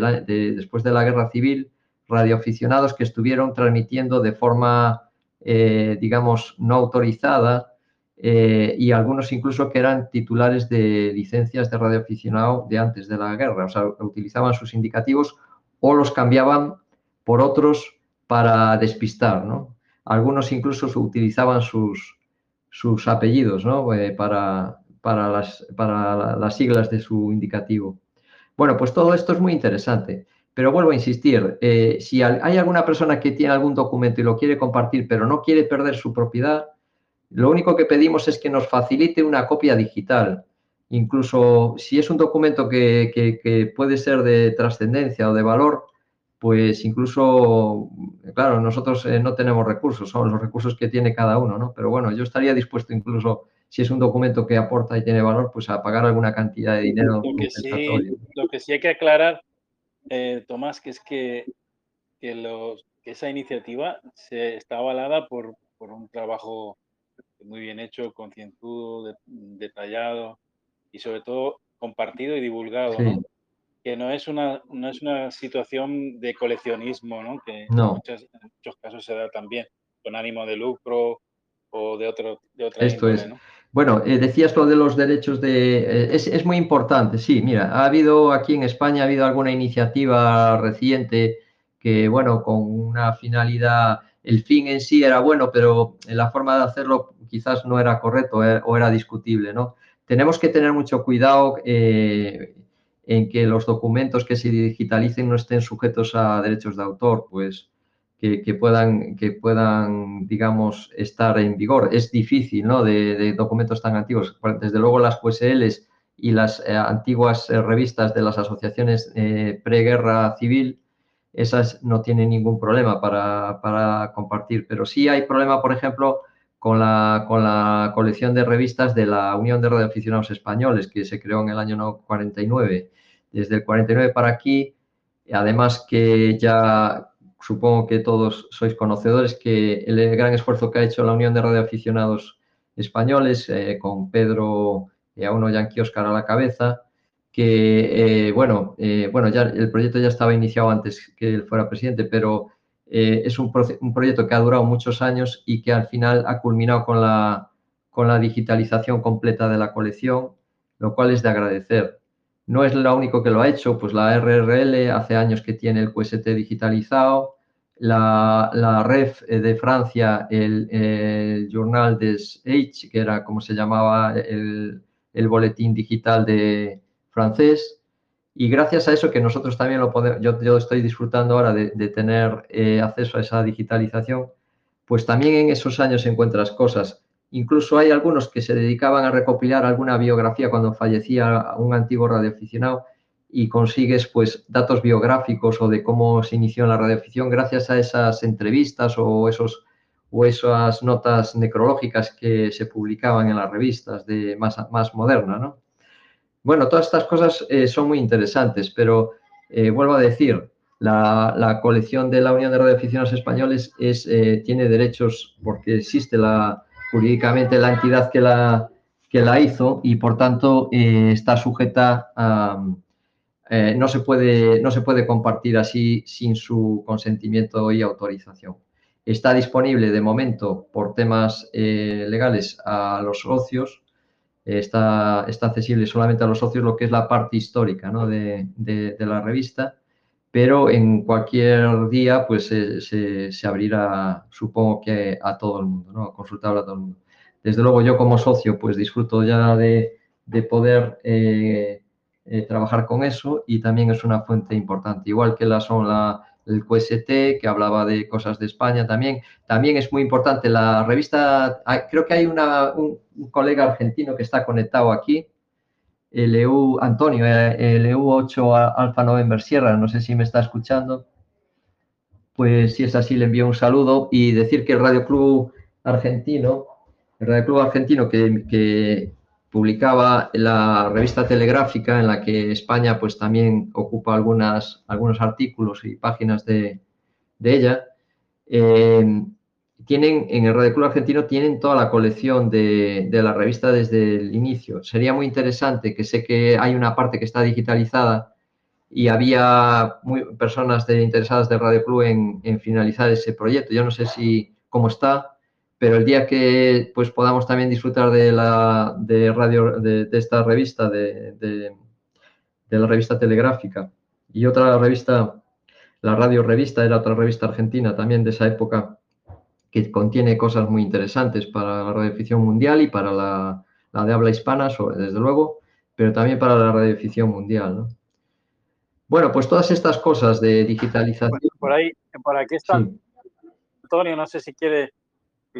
después de la guerra civil, radioaficionados que estuvieron transmitiendo de forma, eh, digamos, no autorizada eh, y algunos incluso que eran titulares de licencias de radioaficionado de antes de la guerra, o sea, utilizaban sus indicativos o los cambiaban por otros para despistar, ¿no? Algunos incluso utilizaban sus, sus apellidos, ¿no? Eh, para, para, las, para las siglas de su indicativo. Bueno, pues todo esto es muy interesante. Pero vuelvo a insistir, eh, si hay alguna persona que tiene algún documento y lo quiere compartir, pero no quiere perder su propiedad, lo único que pedimos es que nos facilite una copia digital incluso si es un documento que, puede ser de trascendencia o de valor, pues incluso, claro, nosotros eh, no tenemos recursos, son los recursos que tiene cada uno, ¿no? Pero bueno, yo estaría dispuesto incluso, si es un documento que aporta y tiene valor, pues a pagar alguna cantidad de dinero. Lo que, sí, lo que sí hay que aclarar, eh, Tomás, que es que, los, esa iniciativa se está avalada por, un trabajo muy bien hecho, concienzudo, detallado, y sobre todo compartido y divulgado, que no es, una, no es una situación de coleccionismo, ¿no? que En, muchos casos se da también con ánimo de lucro o de, otro, de otra Esto es. Bueno, eh, decías lo de los derechos de... Eh, es, es, muy importante, sí, mira, ha habido aquí en España, ha habido alguna iniciativa reciente que, bueno, con una finalidad, el fin en sí era bueno, pero la forma de hacerlo quizás no era correcto eh, o era discutible, ¿no? Tenemos que tener mucho cuidado eh, en que los documentos que se digitalicen no estén sujetos a derechos de autor, pues que, puedan, que puedan, digamos, estar en vigor. Es difícil, ¿no? De, documentos tan antiguos. Desde luego las QSLs y las eh, antiguas eh, revistas de las asociaciones eh, preguerra civil, esas no tienen ningún problema para, para, compartir. Pero sí hay problema, por ejemplo, con la, con la colección de revistas de la Unión de Radioaficionados Españoles, que se creó en el año 49. Desde el 49 para aquí, además que ya supongo que todos sois conocedores que el gran esfuerzo que ha hecho la Unión de Radioaficionados Españoles eh, con Pedro y a uno Yankee Oscar a la cabeza, que, eh, bueno, eh, bueno ya el proyecto ya estaba iniciado antes que él fuera presidente, pero es un, un, proyecto que ha durado muchos años y que al final ha culminado con la, con la digitalización completa de la colección, lo cual es de agradecer. No es lo único que lo ha hecho, pues la RRL hace años que tiene el QST digitalizado, la, la REF de Francia, el, Journal des Age, que era como se llamaba el, el, boletín digital de francés, y gracias a eso que nosotros también lo podemos, yo, yo estoy disfrutando ahora de, tener eh, acceso a esa digitalización, pues también en esos años encuentras cosas Incluso hay algunos que se dedicaban a recopilar alguna biografía cuando fallecía un antiguo radioaficionado y consigues pues datos biográficos o de cómo se inició en la radioafición gracias a esas entrevistas o esos o esas notas necrológicas que se publicaban en las revistas de más, más moderna, ¿no? Bueno, todas estas cosas eh, son muy interesantes, pero eh, vuelvo a decir, la, colección de la Unión de Radioaficionados Españoles es, eh, tiene derechos porque existe la, jurídicamente la entidad que la, que la hizo y por tanto eh, está sujeta a... No, se puede, no se puede compartir así sin su consentimiento y autorización. Está disponible de momento por temas legales a los socios, está, está accesible solamente a los socios lo que es la parte histórica ¿no? de, de, la revista pero en cualquier día pues se, se, abrirá, supongo que a todo el mundo, ¿no? consultable a todo el mundo. Desde luego yo como socio pues disfruto ya de, de poder eh, eh, trabajar con eso y también es una fuente importante, igual que la son la, el QST, que hablaba de cosas de España también. También es muy importante la revista, creo que hay un, colega argentino que está conectado aquí, LU, Antonio, eh, LU8 Alfa November Sierra, no sé si me está escuchando. Pues si es así, le envío un saludo y decir que el Radio Club Argentino, el Radio Club Argentino que publicaba la revista telegráfica en la que España pues también ocupa algunas, algunos artículos y páginas de, ella, eh, tienen, en el Radio Club Argentino tienen toda la colección de, de, la revista desde el inicio. Sería muy interesante, que sé que hay una parte que está digitalizada y había muy, personas interesadas de Radio Club en, en, finalizar ese proyecto. Yo no sé si cómo está, pero el día que pues podamos también disfrutar de la de radio de, de esta revista de, de, la revista telegráfica y otra revista la radio revista era otra revista argentina también de esa época que contiene cosas muy interesantes para la radioficción mundial y para la, la de habla hispana, sobre, desde luego, pero también para la radioficción mundial. ¿no? Bueno, pues todas estas cosas de digitalización. Por ahí, por aquí está sí. Antonio, no sé si quiere,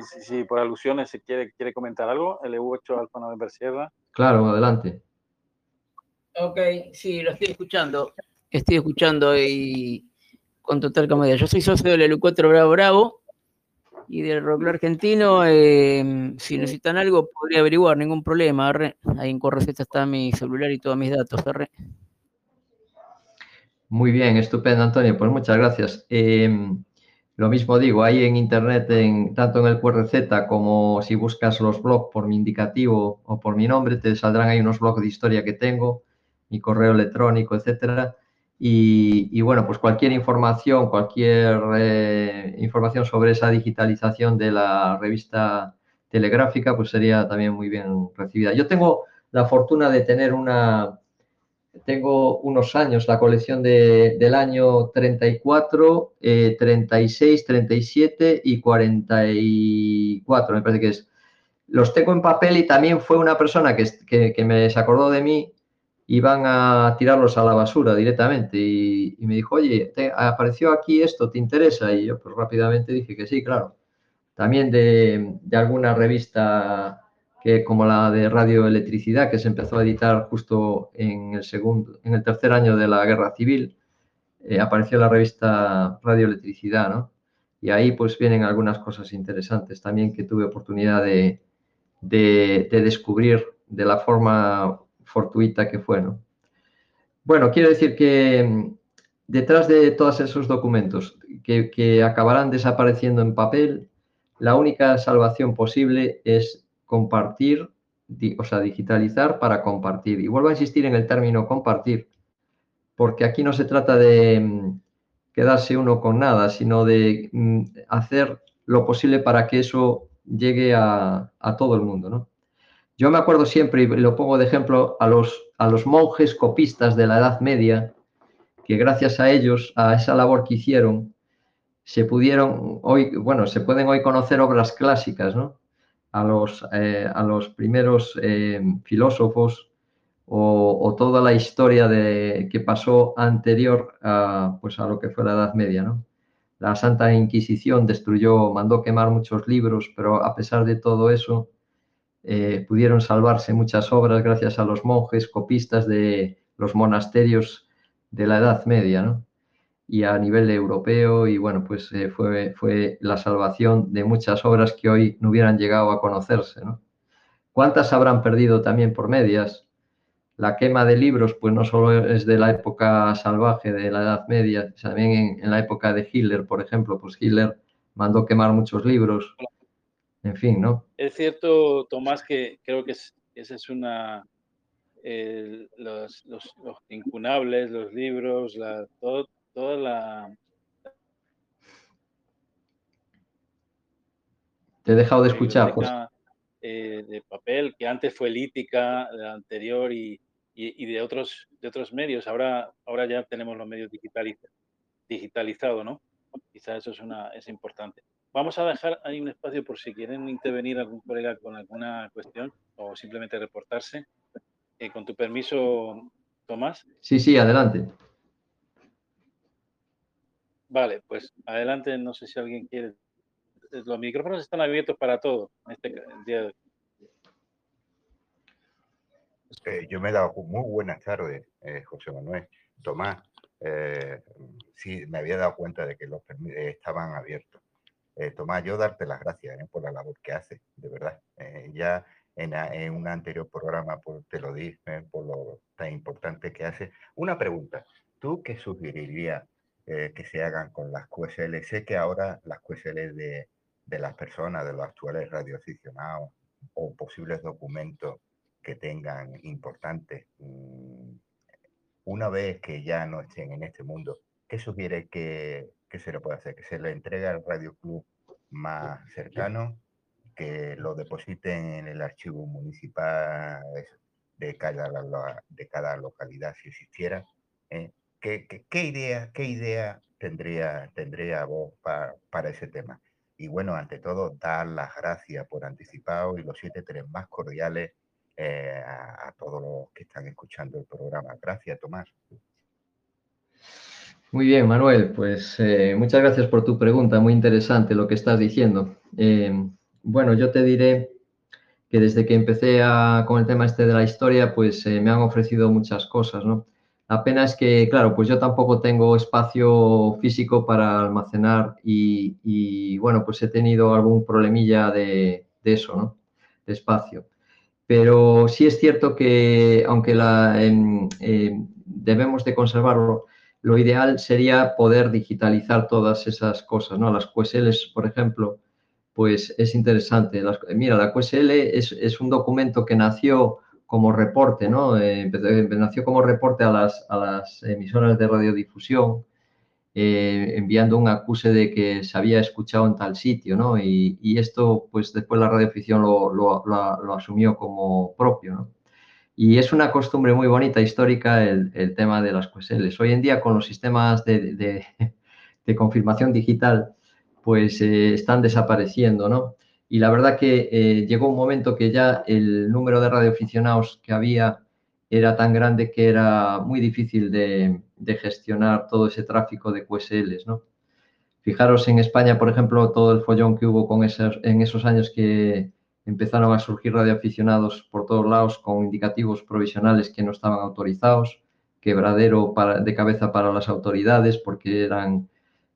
si, si, por alusiones se quiere, quiere comentar algo, el EU8 Alfa November Sierra. Claro, adelante. Ok, sí, lo estoy escuchando. Estoy escuchando y con total comodidad. Yo soy socio del EU4 Bravo Bravo y del rock argentino, eh, si necesitan algo, podría averiguar, ningún problema. Arre. Ahí en Correceta está mi celular y todos mis datos. Arre. Muy bien, estupendo, Antonio. Pues muchas gracias. Eh, lo mismo digo, ahí en internet, en, tanto en el QRZ como si buscas los blogs por mi indicativo o por mi nombre, te saldrán ahí unos blogs de historia que tengo, mi correo electrónico, etcétera y, bueno, pues cualquier información, cualquier eh, información sobre esa digitalización de la revista telegráfica, pues sería también muy bien recibida. Yo tengo la fortuna de tener una, tengo unos años, la colección de, del año 34, 36, 37 y 44, me parece que es. Los tengo en papel y también fue una persona que, que, que me se acordó de mí y van a tirarlos a la basura directamente. Y, me dijo, oye, apareció aquí esto, ¿te interesa? Y yo pues rápidamente dije que sí, claro. También de, de alguna revista que como la de radioelectricidad que se empezó a editar justo en el segundo, en el tercer año de la guerra civil, eh, apareció la revista radioelectricidad, ¿no? Y ahí pues vienen algunas cosas interesantes también que tuve oportunidad de, de, de descubrir de la forma fortuita que fue, ¿no? Bueno, quiero decir que mm, detrás de todos esos documentos que acabarán desapareciendo en papel, la única salvación posible es compartir, o sea, digitalizar para compartir. Y vuelvo a insistir en el término compartir, porque aquí no se trata de mm, quedarse uno con nada, sino de mm, hacer lo posible para que eso llegue a, a todo el mundo, ¿no? Yo me acuerdo siempre, y lo pongo de ejemplo, a los, a los monjes copistas de la Edad Media, que gracias a ellos, a esa labor que hicieron, se pudieron hoy, bueno, se pueden hoy conocer obras clásicas, ¿no? A los, eh, a los primeros eh, filósofos o, toda la historia de, que pasó anterior a, pues a lo que fue la Edad Media. ¿no? La Santa Inquisición destruyó, mandó quemar muchos libros, pero a pesar de todo eso, eh, pudieron salvarse muchas obras gracias a los monjes copistas de los monasterios de la Edad Media. ¿no? Y a nivel europeo y bueno, pues eh, fue, fue la salvación de muchas obras que hoy no hubieran llegado a conocerse. ¿no? ¿Cuántas habrán perdido también por medias? La quema de libros, pues no solo es de la época salvaje de la Edad Media, también en, la época de Hitler, por ejemplo, pues Hitler mandó quemar muchos libros. En fin, ¿no? Es cierto, Tomás, que creo que es, esa es una, eh, los, los, incunables, los libros, todo, toda la... Te he dejado de escuchar. Eh, de papel, que antes fue lítica, la anterior y, y, y, de, otros, de otros medios. Ahora, ahora ya tenemos los medios digitalizados, digitalizado, ¿no? Quizás eso es, una, es importante. Vamos a dejar ahí un espacio por si quieren intervenir algún colega con alguna cuestión o simplemente reportarse. Eh, con tu permiso, Tomás. Sí, sí, adelante. Vale, pues adelante, no sé si alguien quiere. Los micrófonos están abiertos para todo en este día de hoy. Eh, yo me he dado muy buenas tardes, eh, José Manuel. Tomás, eh, sí, me había dado cuenta de que los eh, estaban abiertos. Eh, Tomás, yo darte las gracias por la labor que haces, de verdad. ya en, en, un anterior programa pues, te lo dije por lo tan importante que hace. Una pregunta, ¿tú qué sugerirías eh, que se hagan con las QSL. Sé que ahora las QSL de, de las personas, de los actuales radioaficionados o posibles documentos que tengan importantes, mmm, una vez que ya no estén en este mundo, ¿qué sugiere que, que se le puede hacer? Que se le entregue al Radio Club más cercano, que lo depositen en el archivo municipal de cada, de cada localidad si existiera, ¿eh? ¿Qué, idea, qué idea tendría, tendría vos para, ese tema? Y bueno, ante todo, dar las gracias por anticipado y los siete tres más cordiales eh, a, todos los que están escuchando el programa. Gracias, Tomás. Muy bien, Manuel. Pues eh, muchas gracias por tu pregunta. Muy interesante lo que estás diciendo. Eh, bueno, yo te diré que desde que empecé con el tema este de la historia, pues eh, me han ofrecido muchas cosas, ¿no? La pena es que, claro, pues yo tampoco tengo espacio físico para almacenar y, bueno, pues he tenido algún problemilla de, eso, ¿no? De espacio. Pero sí es cierto que, aunque la, eh, eh, debemos de conservarlo, lo ideal sería poder digitalizar todas esas cosas, ¿no? Las QSLs, por ejemplo, pues es interesante. Mira, la QSL es un documento que nació como reporte, ¿no? Eh, nació como reporte a las, a las emisoras de radiodifusión eh, enviando un acuse de que se había escuchado en tal sitio, ¿no? Y, esto, pues después la radioficción lo, lo, asumió como propio, ¿no? Y es una costumbre muy bonita, histórica, el, tema de las QSLs. Hoy en día, con los sistemas de, de, confirmación digital, pues eh, están desapareciendo, ¿no? Y la verdad que eh, llegó un momento que ya el número de radioaficionados que había era tan grande que era muy difícil de, gestionar todo ese tráfico de QSLs, ¿no? Fijaros en España, por ejemplo, todo el follón que hubo con esos, en esos años que empezaron a surgir radioaficionados por todos lados con indicativos provisionales que no estaban autorizados, quebradero de cabeza para las autoridades porque eran,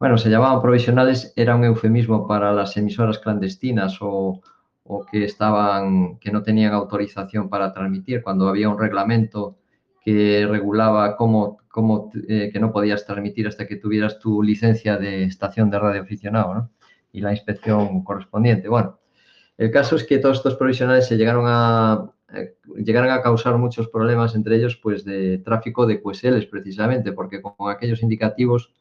bueno, se llamaban provisionales, era un eufemismo para las emisoras clandestinas o, o que estaban que no tenían autorización para transmitir cuando había un reglamento que regulaba cómo, cómo eh, que no podías transmitir hasta que tuvieras tu licencia de estación de radio aficionado ¿no? y la inspección correspondiente. Bueno, el caso es que todos estos provisionales se llegaron a, eh, llegaron a causar muchos problemas, entre ellos pues de tráfico de QSLs precisamente, porque con aquellos indicativos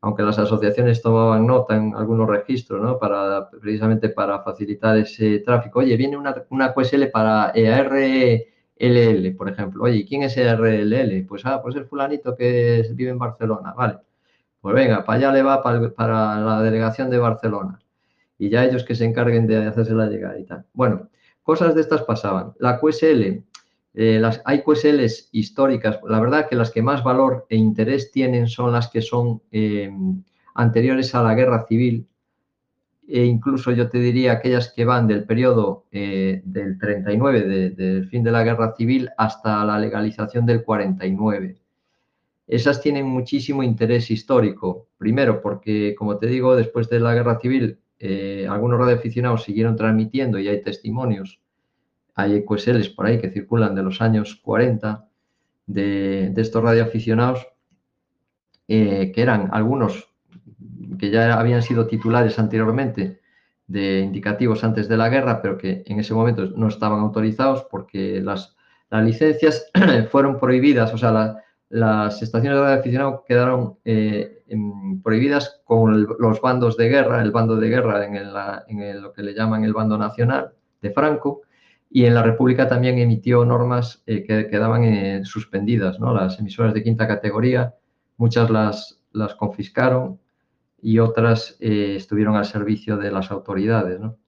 aunque las asociaciones tomaban nota en algunos registros, ¿no? Para, precisamente para facilitar ese tráfico. Oye, viene una, una QSL para EARLL, por ejemplo. Oye, ¿quién es EARLL? Pues, ah, pues el fulanito que vive en Barcelona, vale. Pues venga, para allá le va para, para la delegación de Barcelona. Y ya ellos que se encarguen de hacerse la llegada y tal. Bueno, cosas de estas pasaban. La QSL eh, las, hay históricas, la verdad que las que más valor e interés tienen son las que son eh, anteriores a la guerra civil e incluso yo te diría aquellas que van del periodo eh, del 39, del fin de la guerra civil, hasta la legalización del 49. Esas tienen muchísimo interés histórico. Primero, porque, como te digo, después de la guerra civil, algunos radioaficionados siguieron transmitiendo y hay testimonios hay EQSLs por ahí que circulan de los años 40 de, estos radioaficionados, eh, que eran algunos que ya habían sido titulares anteriormente de indicativos antes de la guerra, pero que en ese momento no estaban autorizados porque las, licencias <clears throat> fueron prohibidas, o sea, las estaciones de radioaficionados quedaron eh, prohibidas con los bandos de guerra, el bando de guerra en, lo que le llaman el bando nacional de Franco, y en la República también emitió normas eh, que quedaban eh, suspendidas, ¿no? Las emisoras de quinta categoría, muchas las, las confiscaron y otras eh, estuvieron al servicio de las autoridades, ¿no?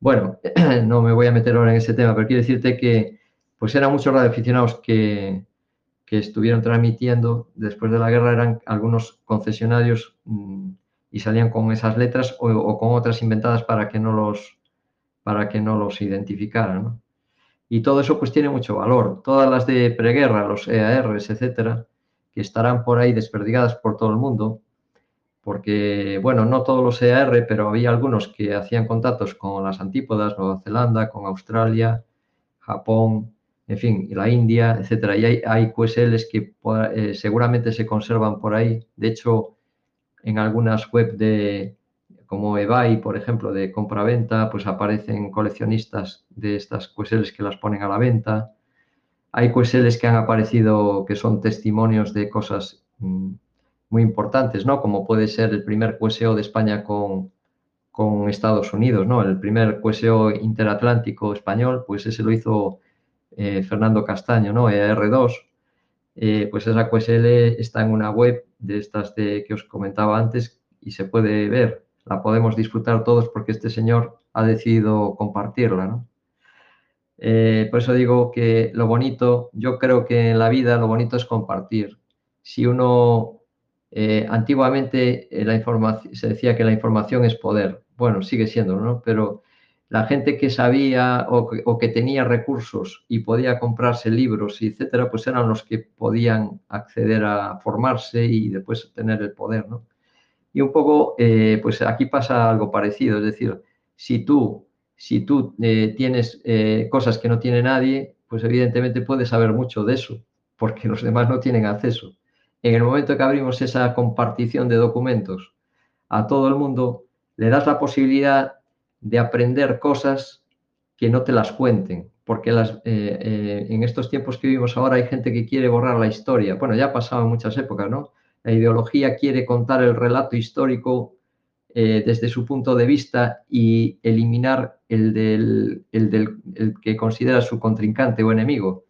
Bueno, <clears throat> no me voy a meter ahora en ese tema, pero quiero decirte que pues eran muchos radioaficionados que, que estuvieron transmitiendo después de la guerra, eran algunos concesionarios mm, y salían con esas letras o, o con otras inventadas para que no los para que no los identificaran. Y todo eso pues tiene mucho valor. Todas las de preguerra, los EARs, etcétera, que estarán por ahí desperdigadas por todo el mundo, porque, bueno, no todos los EAR, pero había algunos que hacían contactos con las antípodas, Nueva Zelanda, con Australia, Japón, en fin, la India, etcétera. Y hay, hay QSLs que eh, seguramente se conservan por ahí. De hecho, en algunas web de, como eBay, por ejemplo, de compra-venta, pues aparecen coleccionistas de estas QSLs que las ponen a la venta. Hay QSLs que han aparecido que son testimonios de cosas mm, muy importantes, ¿no? Como puede ser el primer QSO de España con, con Estados Unidos, ¿no? El primer QSO interatlántico español, pues ese lo hizo eh, Fernando Castaño, ¿no? ER2. Eh, pues esa QSL está en una web de estas de, que os comentaba antes y se puede ver la podemos disfrutar todos porque este señor ha decidido compartirla, ¿no? Eh, por eso digo que lo bonito, yo creo que en la vida lo bonito es compartir. Si uno, eh, antiguamente eh, la se decía que la información es poder, bueno, sigue siendo, ¿no? Pero la gente que sabía o que, o que tenía recursos y podía comprarse libros, etcétera, pues eran los que podían acceder a formarse y después tener el poder, ¿no? Y un poco, eh, pues aquí pasa algo parecido, es decir, si tú, si tú eh, tienes eh, cosas que no tiene nadie, pues evidentemente puedes saber mucho de eso, porque los demás no tienen acceso. En el momento que abrimos esa compartición de documentos a todo el mundo, le das la posibilidad de aprender cosas que no te las cuenten, porque en estos tiempos que vivimos ahora hay gente que quiere borrar la historia. Bueno, ya ha pasado en muchas épocas, ¿no? La ideología quiere contar el relato histórico eh, desde su punto de vista y eliminar el, del, el que considera su contrincante o enemigo.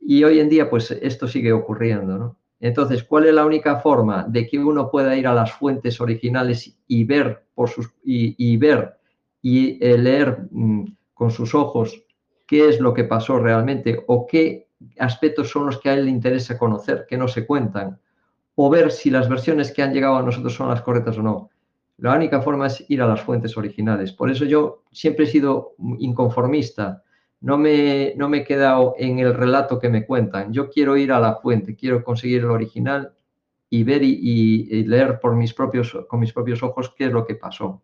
Y hoy en día, pues esto sigue ocurriendo, ¿no? Entonces, ¿cuál es la única forma de que uno pueda ir a las fuentes originales y ver por sus y, ver y eh, leer mm, con sus ojos qué es lo que pasó realmente o qué aspectos son los que a él le interesa conocer, que no se cuentan, o ver si las versiones que han llegado a nosotros son las correctas o no? La única forma es ir a las fuentes originales. Por eso yo siempre he sido inconformista no me, no me he quedado en el relato que me cuentan. Yo quiero ir a la fuente, quiero conseguir el original y ver y, leer por mis propios, con mis propios ojos qué es lo que pasó.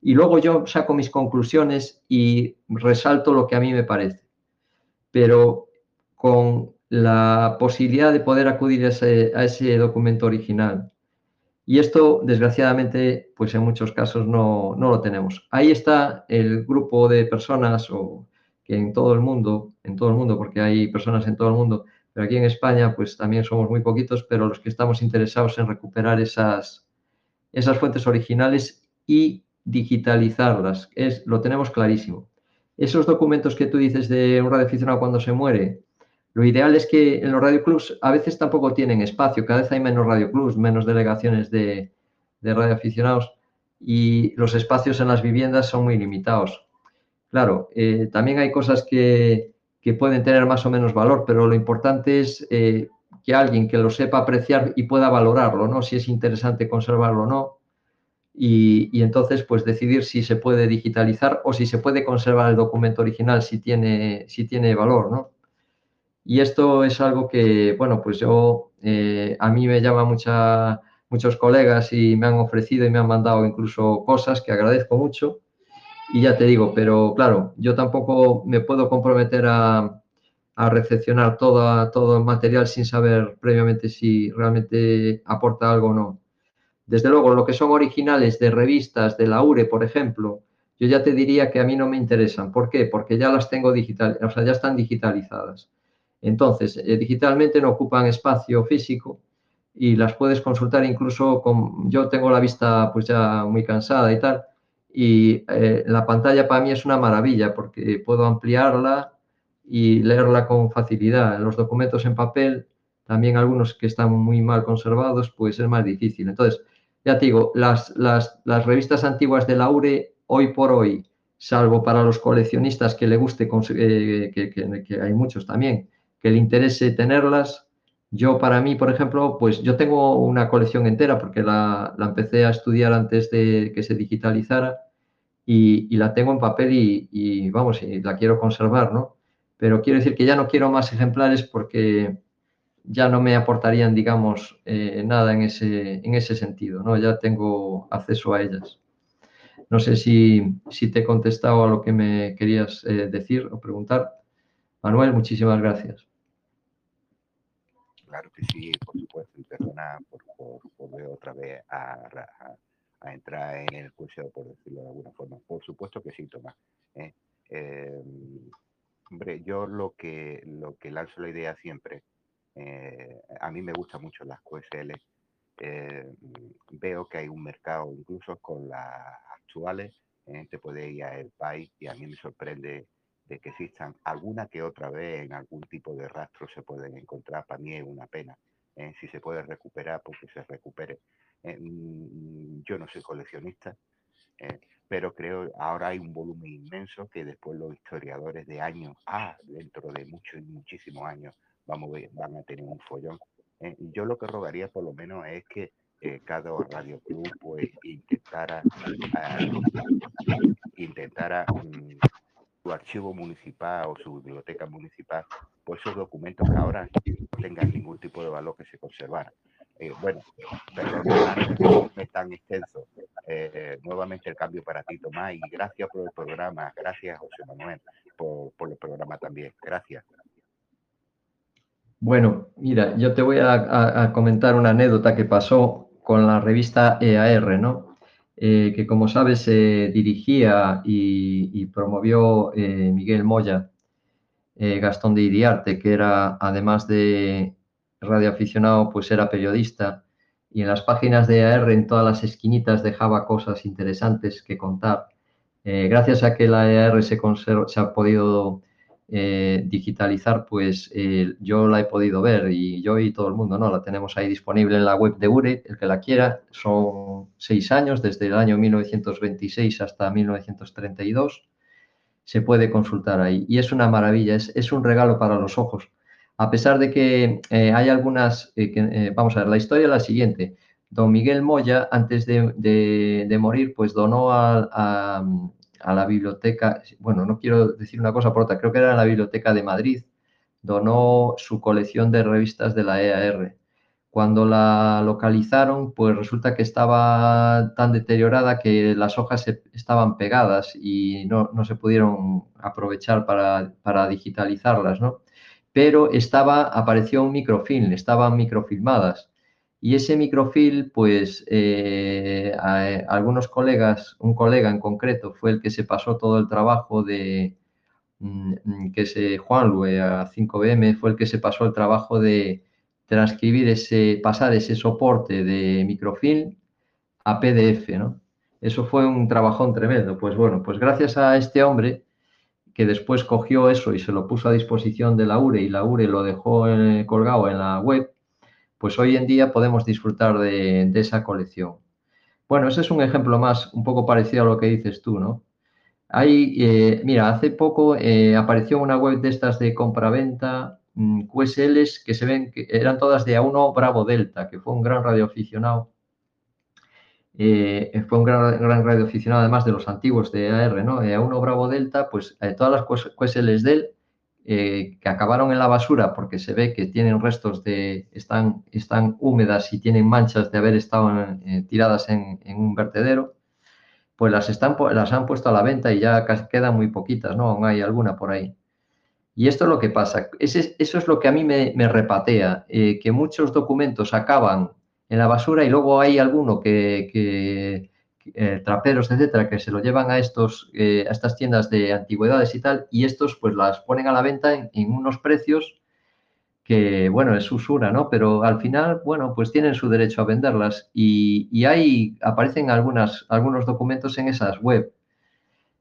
Y luego yo saco mis conclusiones y resalto lo que a mí me parece. Pero con la posibilidad de poder acudir a ese, a ese documento original. Y esto, desgraciadamente, pues en muchos casos no, no, lo tenemos. Ahí está el grupo de personas o que en todo el mundo, en todo el mundo, porque hay personas en todo el mundo, pero aquí en España pues también somos muy poquitos, pero los que estamos interesados en recuperar esas, esas fuentes originales y digitalizarlas, es, lo tenemos clarísimo. Esos documentos que tú dices de un radioaficionado cuando se muere, lo ideal es que en los radioclubs a veces tampoco tienen espacio, cada vez hay menos radioclubs, menos delegaciones de, de radioaficionados y los espacios en las viviendas son muy limitados. Claro, eh, también hay cosas que, pueden tener más o menos valor, pero lo importante es eh, que alguien que lo sepa apreciar y pueda valorarlo, ¿no? Si es interesante conservarlo o no. Y, entonces, pues decidir si se puede digitalizar o si se puede conservar el documento original si tiene, si tiene valor, ¿no? Y esto es algo que, bueno, pues yo, eh, a mí me llama mucha, muchos colegas y me han ofrecido y me han mandado incluso cosas que agradezco mucho y ya te digo, pero claro, yo tampoco me puedo comprometer a, recepcionar todo, todo el material sin saber previamente si realmente aporta algo o no. Desde luego, lo que son originales de revistas de la URE, por ejemplo, yo ya te diría que a mí no me interesan. ¿Por qué? Porque ya las tengo digital, o sea, ya están digitalizadas. Entonces, eh, digitalmente no ocupan espacio físico y las puedes consultar incluso con, yo tengo la vista pues ya muy cansada y tal, y eh, la pantalla para mí es una maravilla porque puedo ampliarla y leerla con facilidad. Los documentos en papel, también algunos que están muy mal conservados, pues es más difícil. Entonces, ya te digo, las, revistas antiguas de la URE, hoy por hoy, salvo para los coleccionistas que le guste, eh, que, hay muchos también, que le interese tenerlas, yo para mí, por ejemplo, pues yo tengo una colección entera porque la, la empecé a estudiar antes de que se digitalizara y, la tengo en papel y, vamos, y la quiero conservar, ¿no? Pero quiero decir que ya no quiero más ejemplares porque ya no me aportarían, digamos, eh, nada en ese, en ese sentido, ¿no? Ya tengo acceso a ellas. No sé si, si te he contestado a lo que me querías eh, decir o preguntar. Manuel, muchísimas gracias. Claro que sí, por supuesto, y perdona por, volver otra vez a, entrar en el curso, por decirlo de alguna forma. Por supuesto que sí, Tomás. ¿eh? Em, hombre, yo lo que, lo que lanzo la idea siempre, eh, a mí me gustan mucho las QSL, eh, veo que hay un mercado, incluso con las actuales, te puede ir a el país y a mí me sorprende de que existan alguna que otra vez en algún tipo de rastro se pueden encontrar, para mí es una pena. si se puede recuperar, porque se recupere. Eh, mm, yo no soy coleccionista, eh, pero creo ahora hay un volumen inmenso que después los historiadores de años, ah, dentro de muchos y muchísimos años, vamos van a tener un follón. Eh, yo lo que rogaría por lo menos es que cada radio club pues intentara ah, intentara mm, su archivo municipal o su biblioteca municipal pues esos documentos que ahora no tengan ningún tipo de valor que se conservara eh, bueno, perdón, es tan extenso. Eh, nuevamente el cambio para ti, Tomás, y gracias por el programa. Gracias, José Manuel, por, por el programa también. Gracias. Bueno, mira, yo te voy a, comentar una anécdota que pasó con la revista EAR, ¿no? Eh, que como sabes se dirigía y, promovió Miguel Moya, Gastón de Iriarte, que era además de radioaficionado, pues era periodista y en las páginas de AR en todas las esquinitas dejaba cosas interesantes que contar. Eh, gracias a que la AR se ha podido eh, digitalizar, pues yo la he podido ver y yo y todo el mundo, ¿no? La tenemos ahí disponible en la web de URE, el que la quiera. Son seis años, desde el año 1926 hasta 1932. Se puede consultar ahí y es una maravilla, es, un regalo para los ojos a pesar de que eh, hay algunas, eh, eh, vamos a ver, la historia es la siguiente. Don Miguel Moya, antes de, morir, pues donó a, la biblioteca, bueno, no quiero decir una cosa por otra, creo que era la biblioteca de Madrid, donó su colección de revistas de la EAR. Cuando la localizaron, pues resulta que estaba tan deteriorada que las hojas estaban pegadas y no, se pudieron aprovechar para, para digitalizarlas, ¿no? pero estaba, apareció un microfilm, estaban microfilmadas. Y ese microfilm, pues eh, algunos colegas, un colega en concreto fue el que se pasó todo el trabajo de, mm, mm, que se, Juan Lue a 5BM, fue el que se pasó el trabajo de transcribir ese, pasar ese soporte de microfilm a PDF, ¿no? Eso fue un trabajón tremendo. Pues bueno, pues gracias a este hombre, que después cogió eso y se lo puso a disposición de la URE y la URE lo dejó eh, colgado en la web, pues hoy en día podemos disfrutar de, esa colección. Bueno, ese es un ejemplo más, un poco parecido a lo que dices tú, ¿no? Hay, eh, mira, hace poco eh, apareció una web de estas de compraventa, mm, QSLs, que se ven que eran todas de A1 Bravo Delta, que fue un gran radioaficionado eh, fue un gran, gran radioaficionado, además de los antiguos de AR, ¿no? Eh, a uno Bravo Delta, pues eh, todas las QSLs de él que acabaron en la basura porque se ve que tienen restos de, están, están húmedas y tienen manchas de haber estado tiradas en, un vertedero, pues las, están, las han puesto a la venta y ya quedan muy poquitas, ¿no? Aún hay alguna por ahí. Y esto es lo que pasa. eso es lo que a mí me, me repatea, que muchos documentos acaban en la basura y luego hay alguno que, eh, traperos, etcétera, que se lo llevan a, estos, eh, a estas tiendas de antigüedades y tal, y estos pues las ponen a la venta en, unos precios que, bueno, es usura, ¿no? Pero al final, bueno, pues tienen su derecho a venderlas y, y ahí aparecen algunas, algunos documentos en esas web.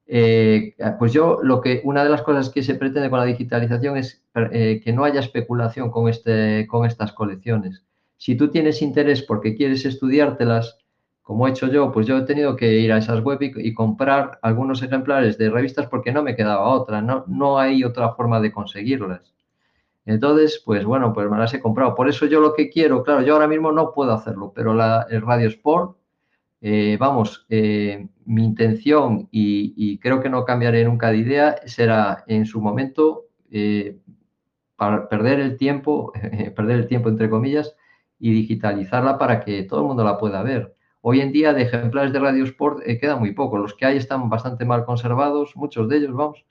Eh, pues yo lo que, una de las cosas que se pretende con la digitalización es que no haya especulación con, este, con estas colecciones. Si tú tienes interés porque quieres estudiártelas, como he hecho yo, pues yo he tenido que ir a esas web y, comprar algunos ejemplares de revistas porque no me quedaba otra, no, no hay otra forma de conseguirlas. Entonces, pues bueno, pues me las he comprado. Por eso yo lo que quiero, claro, yo ahora mismo no puedo hacerlo, pero la, el Radio Sport, eh, vamos, eh, mi intención y, creo que no cambiaré nunca de idea será en su momento eh, perder el tiempo, <laughs> perder el tiempo entre comillas, y digitalizarla para que todo el mundo la pueda ver. Hoy en día de ejemplares de Radio Sport eh, queda muy poco. Los que hay están bastante mal conservados, muchos de ellos, vamos,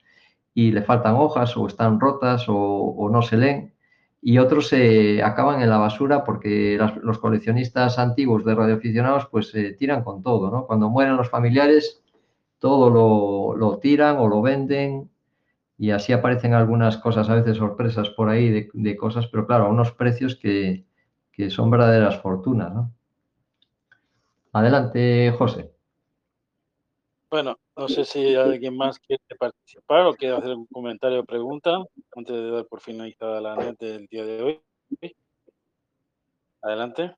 y le faltan hojas o están rotas o, no se leen. Y otros se acaban en la basura porque los coleccionistas antiguos de radioaficionados pues tiran con todo, ¿no? Cuando mueren los familiares, todo lo, tiran o lo venden y así aparecen algunas cosas, a veces sorpresas por ahí de, de cosas, pero claro, a unos precios que, que son verdaderas fortunas, ¿no? Adelante, José. Bueno, no sé si alguien más quiere participar o quiere hacer un comentario o pregunta antes de dar por finalizada la net del día de hoy. Adelante.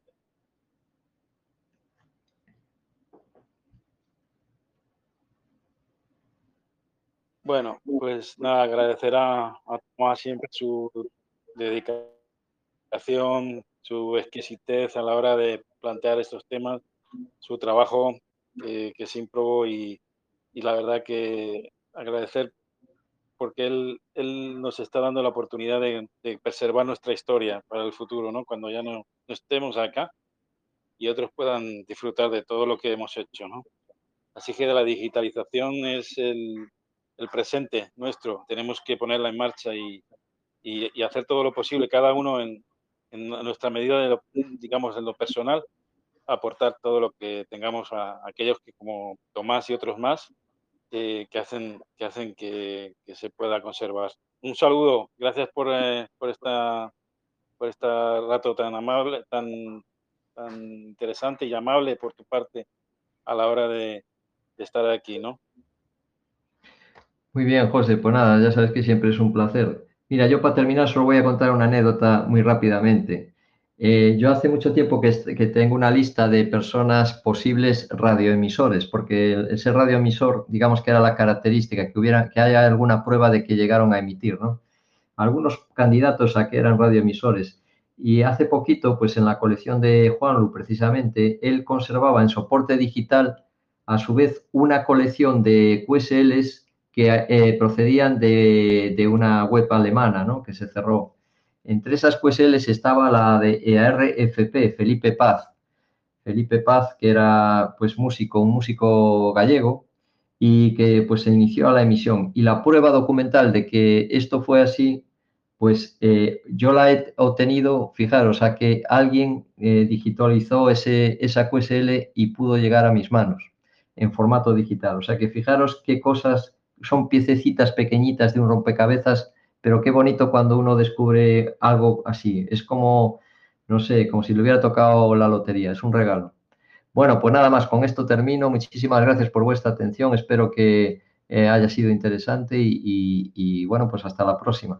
Bueno, pues nada, agradecerá a Tomás siempre su dedicación, su exquisitez a la hora de plantear estos temas, su trabajo eh, que se improbó y, y, la verdad que agradecer porque él, él nos está dando la oportunidad de, preservar nuestra historia para el futuro, ¿no? Cuando ya no, estemos acá y otros puedan disfrutar de todo lo que hemos hecho, ¿no? Así que la digitalización es el, el presente nuestro, tenemos que ponerla en marcha y, y, hacer todo lo posible, cada uno en, en nuestra medida, de digamos, en lo personal, aportar todo lo que tengamos a, aquellos que, como Tomás y otros más, eh, que hacen, que, hacen que, se pueda conservar. Un saludo, gracias por, eh, por, esta, por este rato tan amable, tan, tan interesante y amable por tu parte a la hora de, de estar aquí, ¿no? Muy bien, José, pues nada, ya sabes que siempre es un placer. Mira, yo para terminar solo voy a contar una anécdota muy rápidamente. Eh, yo hace mucho tiempo que, tengo una lista de personas posibles radioemisores, porque ese radioemisor, digamos que era la característica, que hubiera, que haya alguna prueba de que llegaron a emitir, ¿no? Algunos candidatos a que eran radioemisores. Y hace poquito, pues en la colección de Juanlu, precisamente, él conservaba en soporte digital, a su vez, una colección de QSLs que eh, procedían de, una web alemana, ¿no? Que se cerró. Entre esas QSLs estaba la de ERFP, Felipe Paz. Felipe Paz, que era pues músico, un músico gallego, y que pues se inició a la emisión. Y la prueba documental de que esto fue así, pues eh, yo la he obtenido, fijaros, a que alguien eh, digitalizó ese, esa QSL y pudo llegar a mis manos en formato digital. O sea que fijaros qué cosas son piececitas pequeñitas de un rompecabezas, pero qué bonito cuando uno descubre algo así. Es como, no sé, como si le hubiera tocado la lotería, es un regalo. Bueno, pues nada más, con esto termino. Muchísimas gracias por vuestra atención. Espero que eh, haya sido interesante y, bueno, pues hasta la próxima.